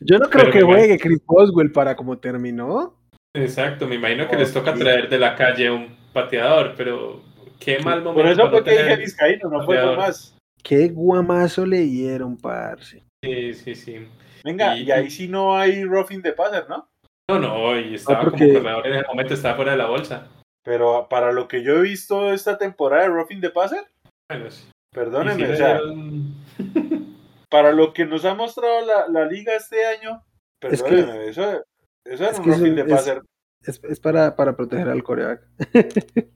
Yo no creo Pero que juegue Chris Boswell para como terminó. Exacto, me imagino que les toca Sí. traer de la calle un pateador, pero qué mal momento. Por eso fue que dije Vizcaíno, no fue pateador. más. Qué guamazo le dieron, parce. Sí, sí, sí. Venga, Y- y ahí sí no hay roughing de passer, ¿no? No, no, y estaba porque- como corredor en ese momento, estaba fuera de la bolsa. Pero para lo que yo he visto esta temporada de roughing de passer, Bueno, sí. perdónenme, o sea, para lo que nos ha mostrado la, la liga este año, Es que- perdónenme, eso, es un roughing de es- passer. Es, es para, para proteger al coreback.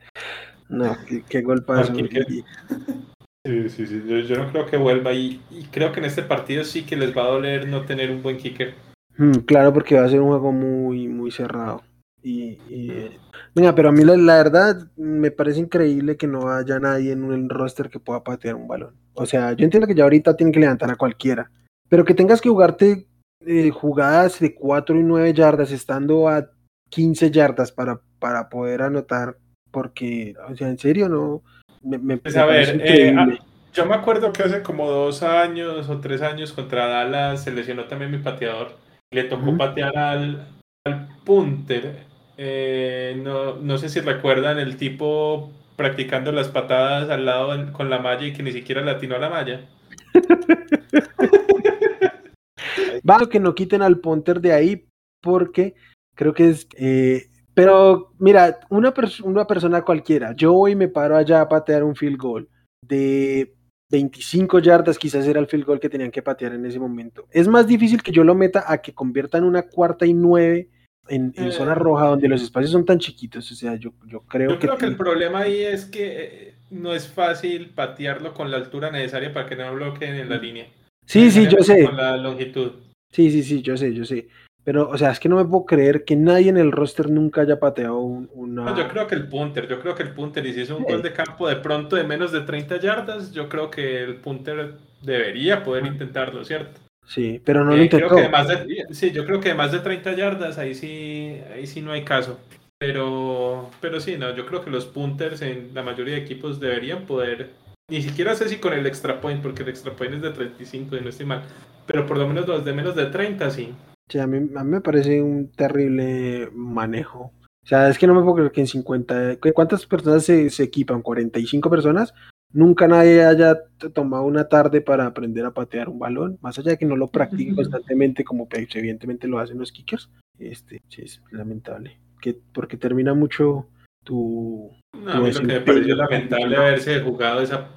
no, qué, qué golpazo. Sí, sí, sí. Yo, yo no creo que vuelva y, y creo que en este partido sí que les va a doler no tener un buen kicker. Mm, claro, porque va a ser un juego muy, muy cerrado. Y, y, venga, pero a mí la, la verdad me parece increíble que no haya nadie en un roster que pueda patear un balón. O sea, yo entiendo que ya ahorita tienen que levantar a cualquiera, pero que tengas que jugarte eh, jugadas de 4 y 9 yardas estando a 15 yardas para, para poder anotar, porque, o sea, en serio, no. Me, me- Pues a ver, eh, ah, yo me acuerdo que hace como dos años o tres años contra Dallas se lesionó también mi pateador. Le tocó patear al, al punter. Eh, no, no sé si recuerdan el tipo practicando las patadas al lado con la malla y que ni siquiera le atinó a la malla. Va que no quiten al punter de ahí porque creo que es... eh, pero mira, una, pers- una persona cualquiera, yo voy y me paro allá a patear un field goal de 25 yardas, quizás era el field goal que tenían que patear en ese momento. Es más difícil que yo lo meta a que conviertan una cuarta y nueve en, en Eh. zona roja donde los espacios son tan chiquitos. O sea, yo, yo creo Yo que... creo que el problema ahí es que eh, no es fácil patearlo con la altura necesaria para que no bloqueen en la línea. Sí, sí, yo sé. Con la longitud. Sí, sí, sí, yo sé, yo sé. Pero, o sea, es que no me puedo creer que nadie en el roster nunca haya pateado un- una... No, yo creo que el punter, yo creo que el punter, y si es un Sí. gol de campo de pronto de menos de 30 yardas, yo creo que el punter debería poder intentarlo, ¿cierto? Sí, pero no lo Eh, intentó. creo que de más de, sí, yo creo que de más de 30 yardas, ahí sí, ahí sí no hay caso. Pero, pero sí, no, yo creo que los punters en la mayoría de equipos deberían poder, ni siquiera sé si con el extra point, porque el extra point es de 35 y no estoy mal, pero por lo menos los de menos de 30 sí. Sí, a, mí, a mí me parece un terrible manejo. O sea, es que no me puedo creer que en 50... ¿cu- ¿Cuántas personas se, se equipan? ¿45 personas? Nunca nadie haya tomado una tarde para aprender a patear un balón, más allá de que no lo practique constantemente como evidentemente lo hacen los kickers. Este, sí, es lamentable. Que, porque termina mucho tu... No, a mí lo que me pareció lamentable haberse jugado esa,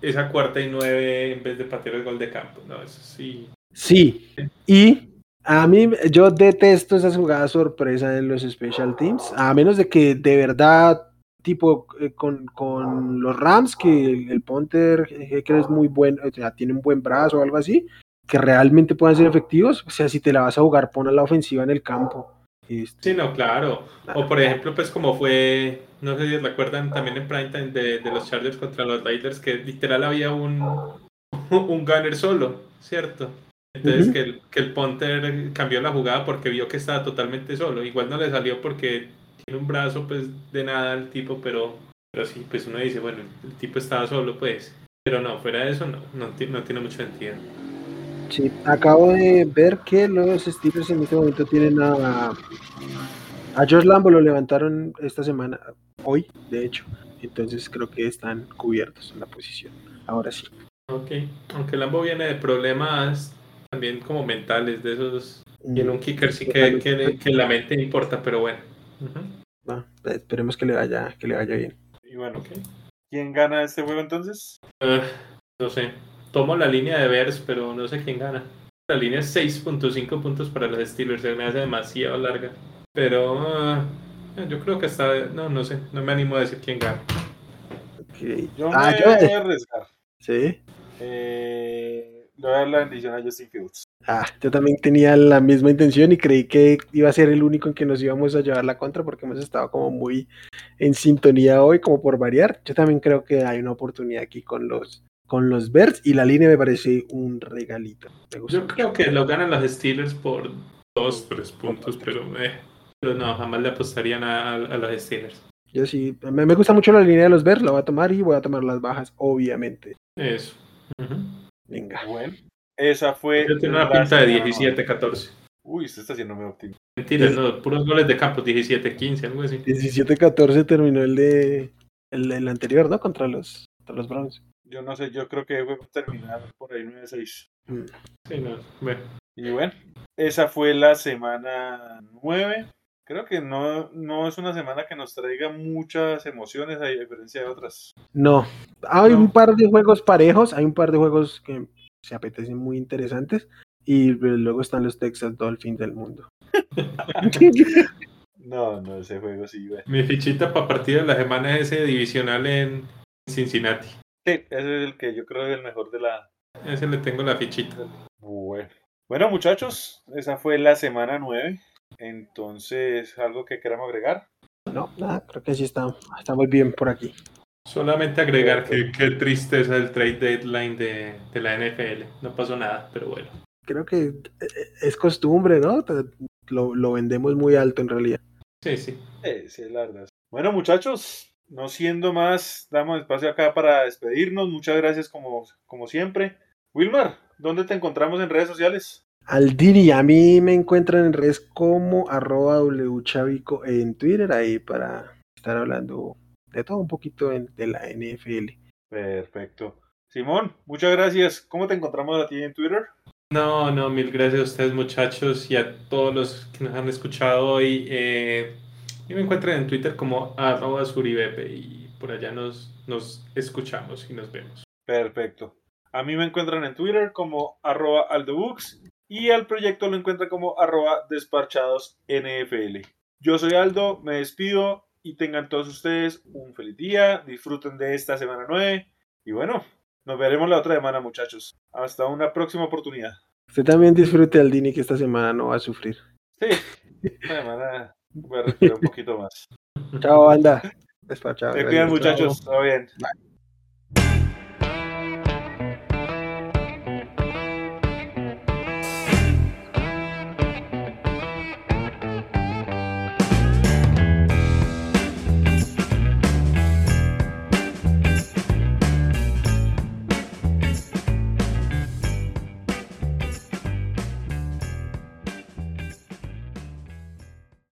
esa cuarta y nueve en vez de patear el gol de campo. No, eso sí. Sí, y a mí yo detesto esas jugadas sorpresa en los special teams, a menos de que de verdad, tipo eh, con, con los Rams, que el, el punter eh, que es muy bueno, o sea, tiene un buen brazo o algo así, que realmente puedan ser efectivos, o sea, si te la vas a jugar, pon a la ofensiva en el campo. Este, Sí, no, claro. O por ejemplo, pues como fue, no sé si recuerdan también en primetime de, de los Chargers contra los Raiders, que literal había un, un gunner solo, ¿cierto? Entonces que, el, que el punter cambió la jugada porque vio que estaba totalmente solo. Igual no le salió porque tiene un brazo pues de nada el tipo, pero, pero sí, pues uno dice, bueno, el tipo estaba solo pues. Pero no, fuera de eso no, no, no tiene mucho sentido. Sí, acabo de ver que los Steelers en este momento tienen a, a Josh Lambo, lo levantaron esta semana, hoy, de hecho. Entonces creo que están cubiertos en la posición. Ahora sí. Ok, aunque Lambo viene de problemas también como mentales, de esos. Mm, Y en un kicker sí que, que, que la mente importa, pero bueno. Ujú. Va, esperemos que le vaya, que le vaya bien. Y bueno, Ok. ¿quién gana este juego entonces? Ah, no sé. Tomo la línea de Bears, pero no sé quién gana. La línea es 6.5 puntos para los Steelers. Se me hace demasiado larga. Pero ah, yo creo que está. No, no sé. No me animo a decir quién gana. Ok. Yo Ah, me yo- voy a arriesgar. Sí. Eh, le voy a dar la bendición a Justin Fields. Ah, yo también tenía la misma intención y creí que iba a ser el único en que nos íbamos a llevar la contra porque hemos estado como muy en sintonía hoy, como por variar. Yo también creo que hay una oportunidad aquí con los con los Bears y la línea me parece un regalito. Me gusta Yo creo que lo ganan los Steelers por 2, 3 puntos, pero, eh, pero no, jamás le apostarían a, a- a los Steelers. Yo sí, me, me gusta mucho la línea de los Bears, la voy a tomar y voy a tomar las bajas, obviamente. Eso. Ujú. Venga. Bueno, esa fue. Yo tengo una pinta de semana 17, 14. Uy, usted está haciendo muy optimista. Mentira, Es- no, puros goles de campo, 17, 15, algo así. 17-14 terminó el de el, el anterior, ¿no? Contra los, contra los Browns. Yo no sé, yo creo que fue terminar por ahí 9-6. Mm. Sí, no, bueno. Y bueno, esa fue la semana 9. Creo que no, no es una semana que nos traiga muchas emociones a diferencia de otras. No, hay No. un par de juegos parejos, hay un par de juegos que se apetecen muy interesantes y pues, luego están los Texas Dolphins del mundo. No, no, ese juego sí, güey. Mi fichita para partido de la semana es ese divisional en Cincinnati. Sí, ese es el que yo creo es el mejor de la. Ese le tengo la fichita. Bueno. Bueno, muchachos, esa fue la semana 9. Entonces, algo que queramos agregar. No, nada, creo que sí está, muy bien por aquí. Solamente agregar que qué tristeza el trade deadline de, de la NFL. No pasó nada, pero bueno. Creo que eh, es costumbre, ¿no? Lo, lo vendemos muy alto en realidad. Sí, sí. Sí, sí, la verdad. Bueno, muchachos, no siendo más, damos espacio acá para despedirnos. Muchas gracias como, como siempre. Wilmar, ¿dónde te encontramos en redes sociales? Aldini, a mí me encuentran en redes como arroba wchavico en Twitter, ahí para estar hablando de todo un poquito en- de la NFL. Perfecto. Simón, muchas gracias. ¿Cómo te encontramos a ti en Twitter? No, no, mil gracias a ustedes muchachos y a todos los que nos han escuchado hoy. Eh, y me encuentran en Twitter como arroba suribepe y por allá nos, nos escuchamos y nos vemos. Perfecto. A mí me encuentran en Twitter como arroba aldobooks y al proyecto lo encuentran como arroba despachados NFL. Yo soy Aldo, me despido y tengan todos ustedes un feliz día, disfruten de esta semana 9 y bueno, nos veremos la otra semana muchachos. Hasta una próxima oportunidad. Usted también disfrute Aldini que esta semana no va a sufrir. Sí, esta semana voy a respirar un poquito más. Chao, banda. Despachado. Se cuidan muchachos, todo bien.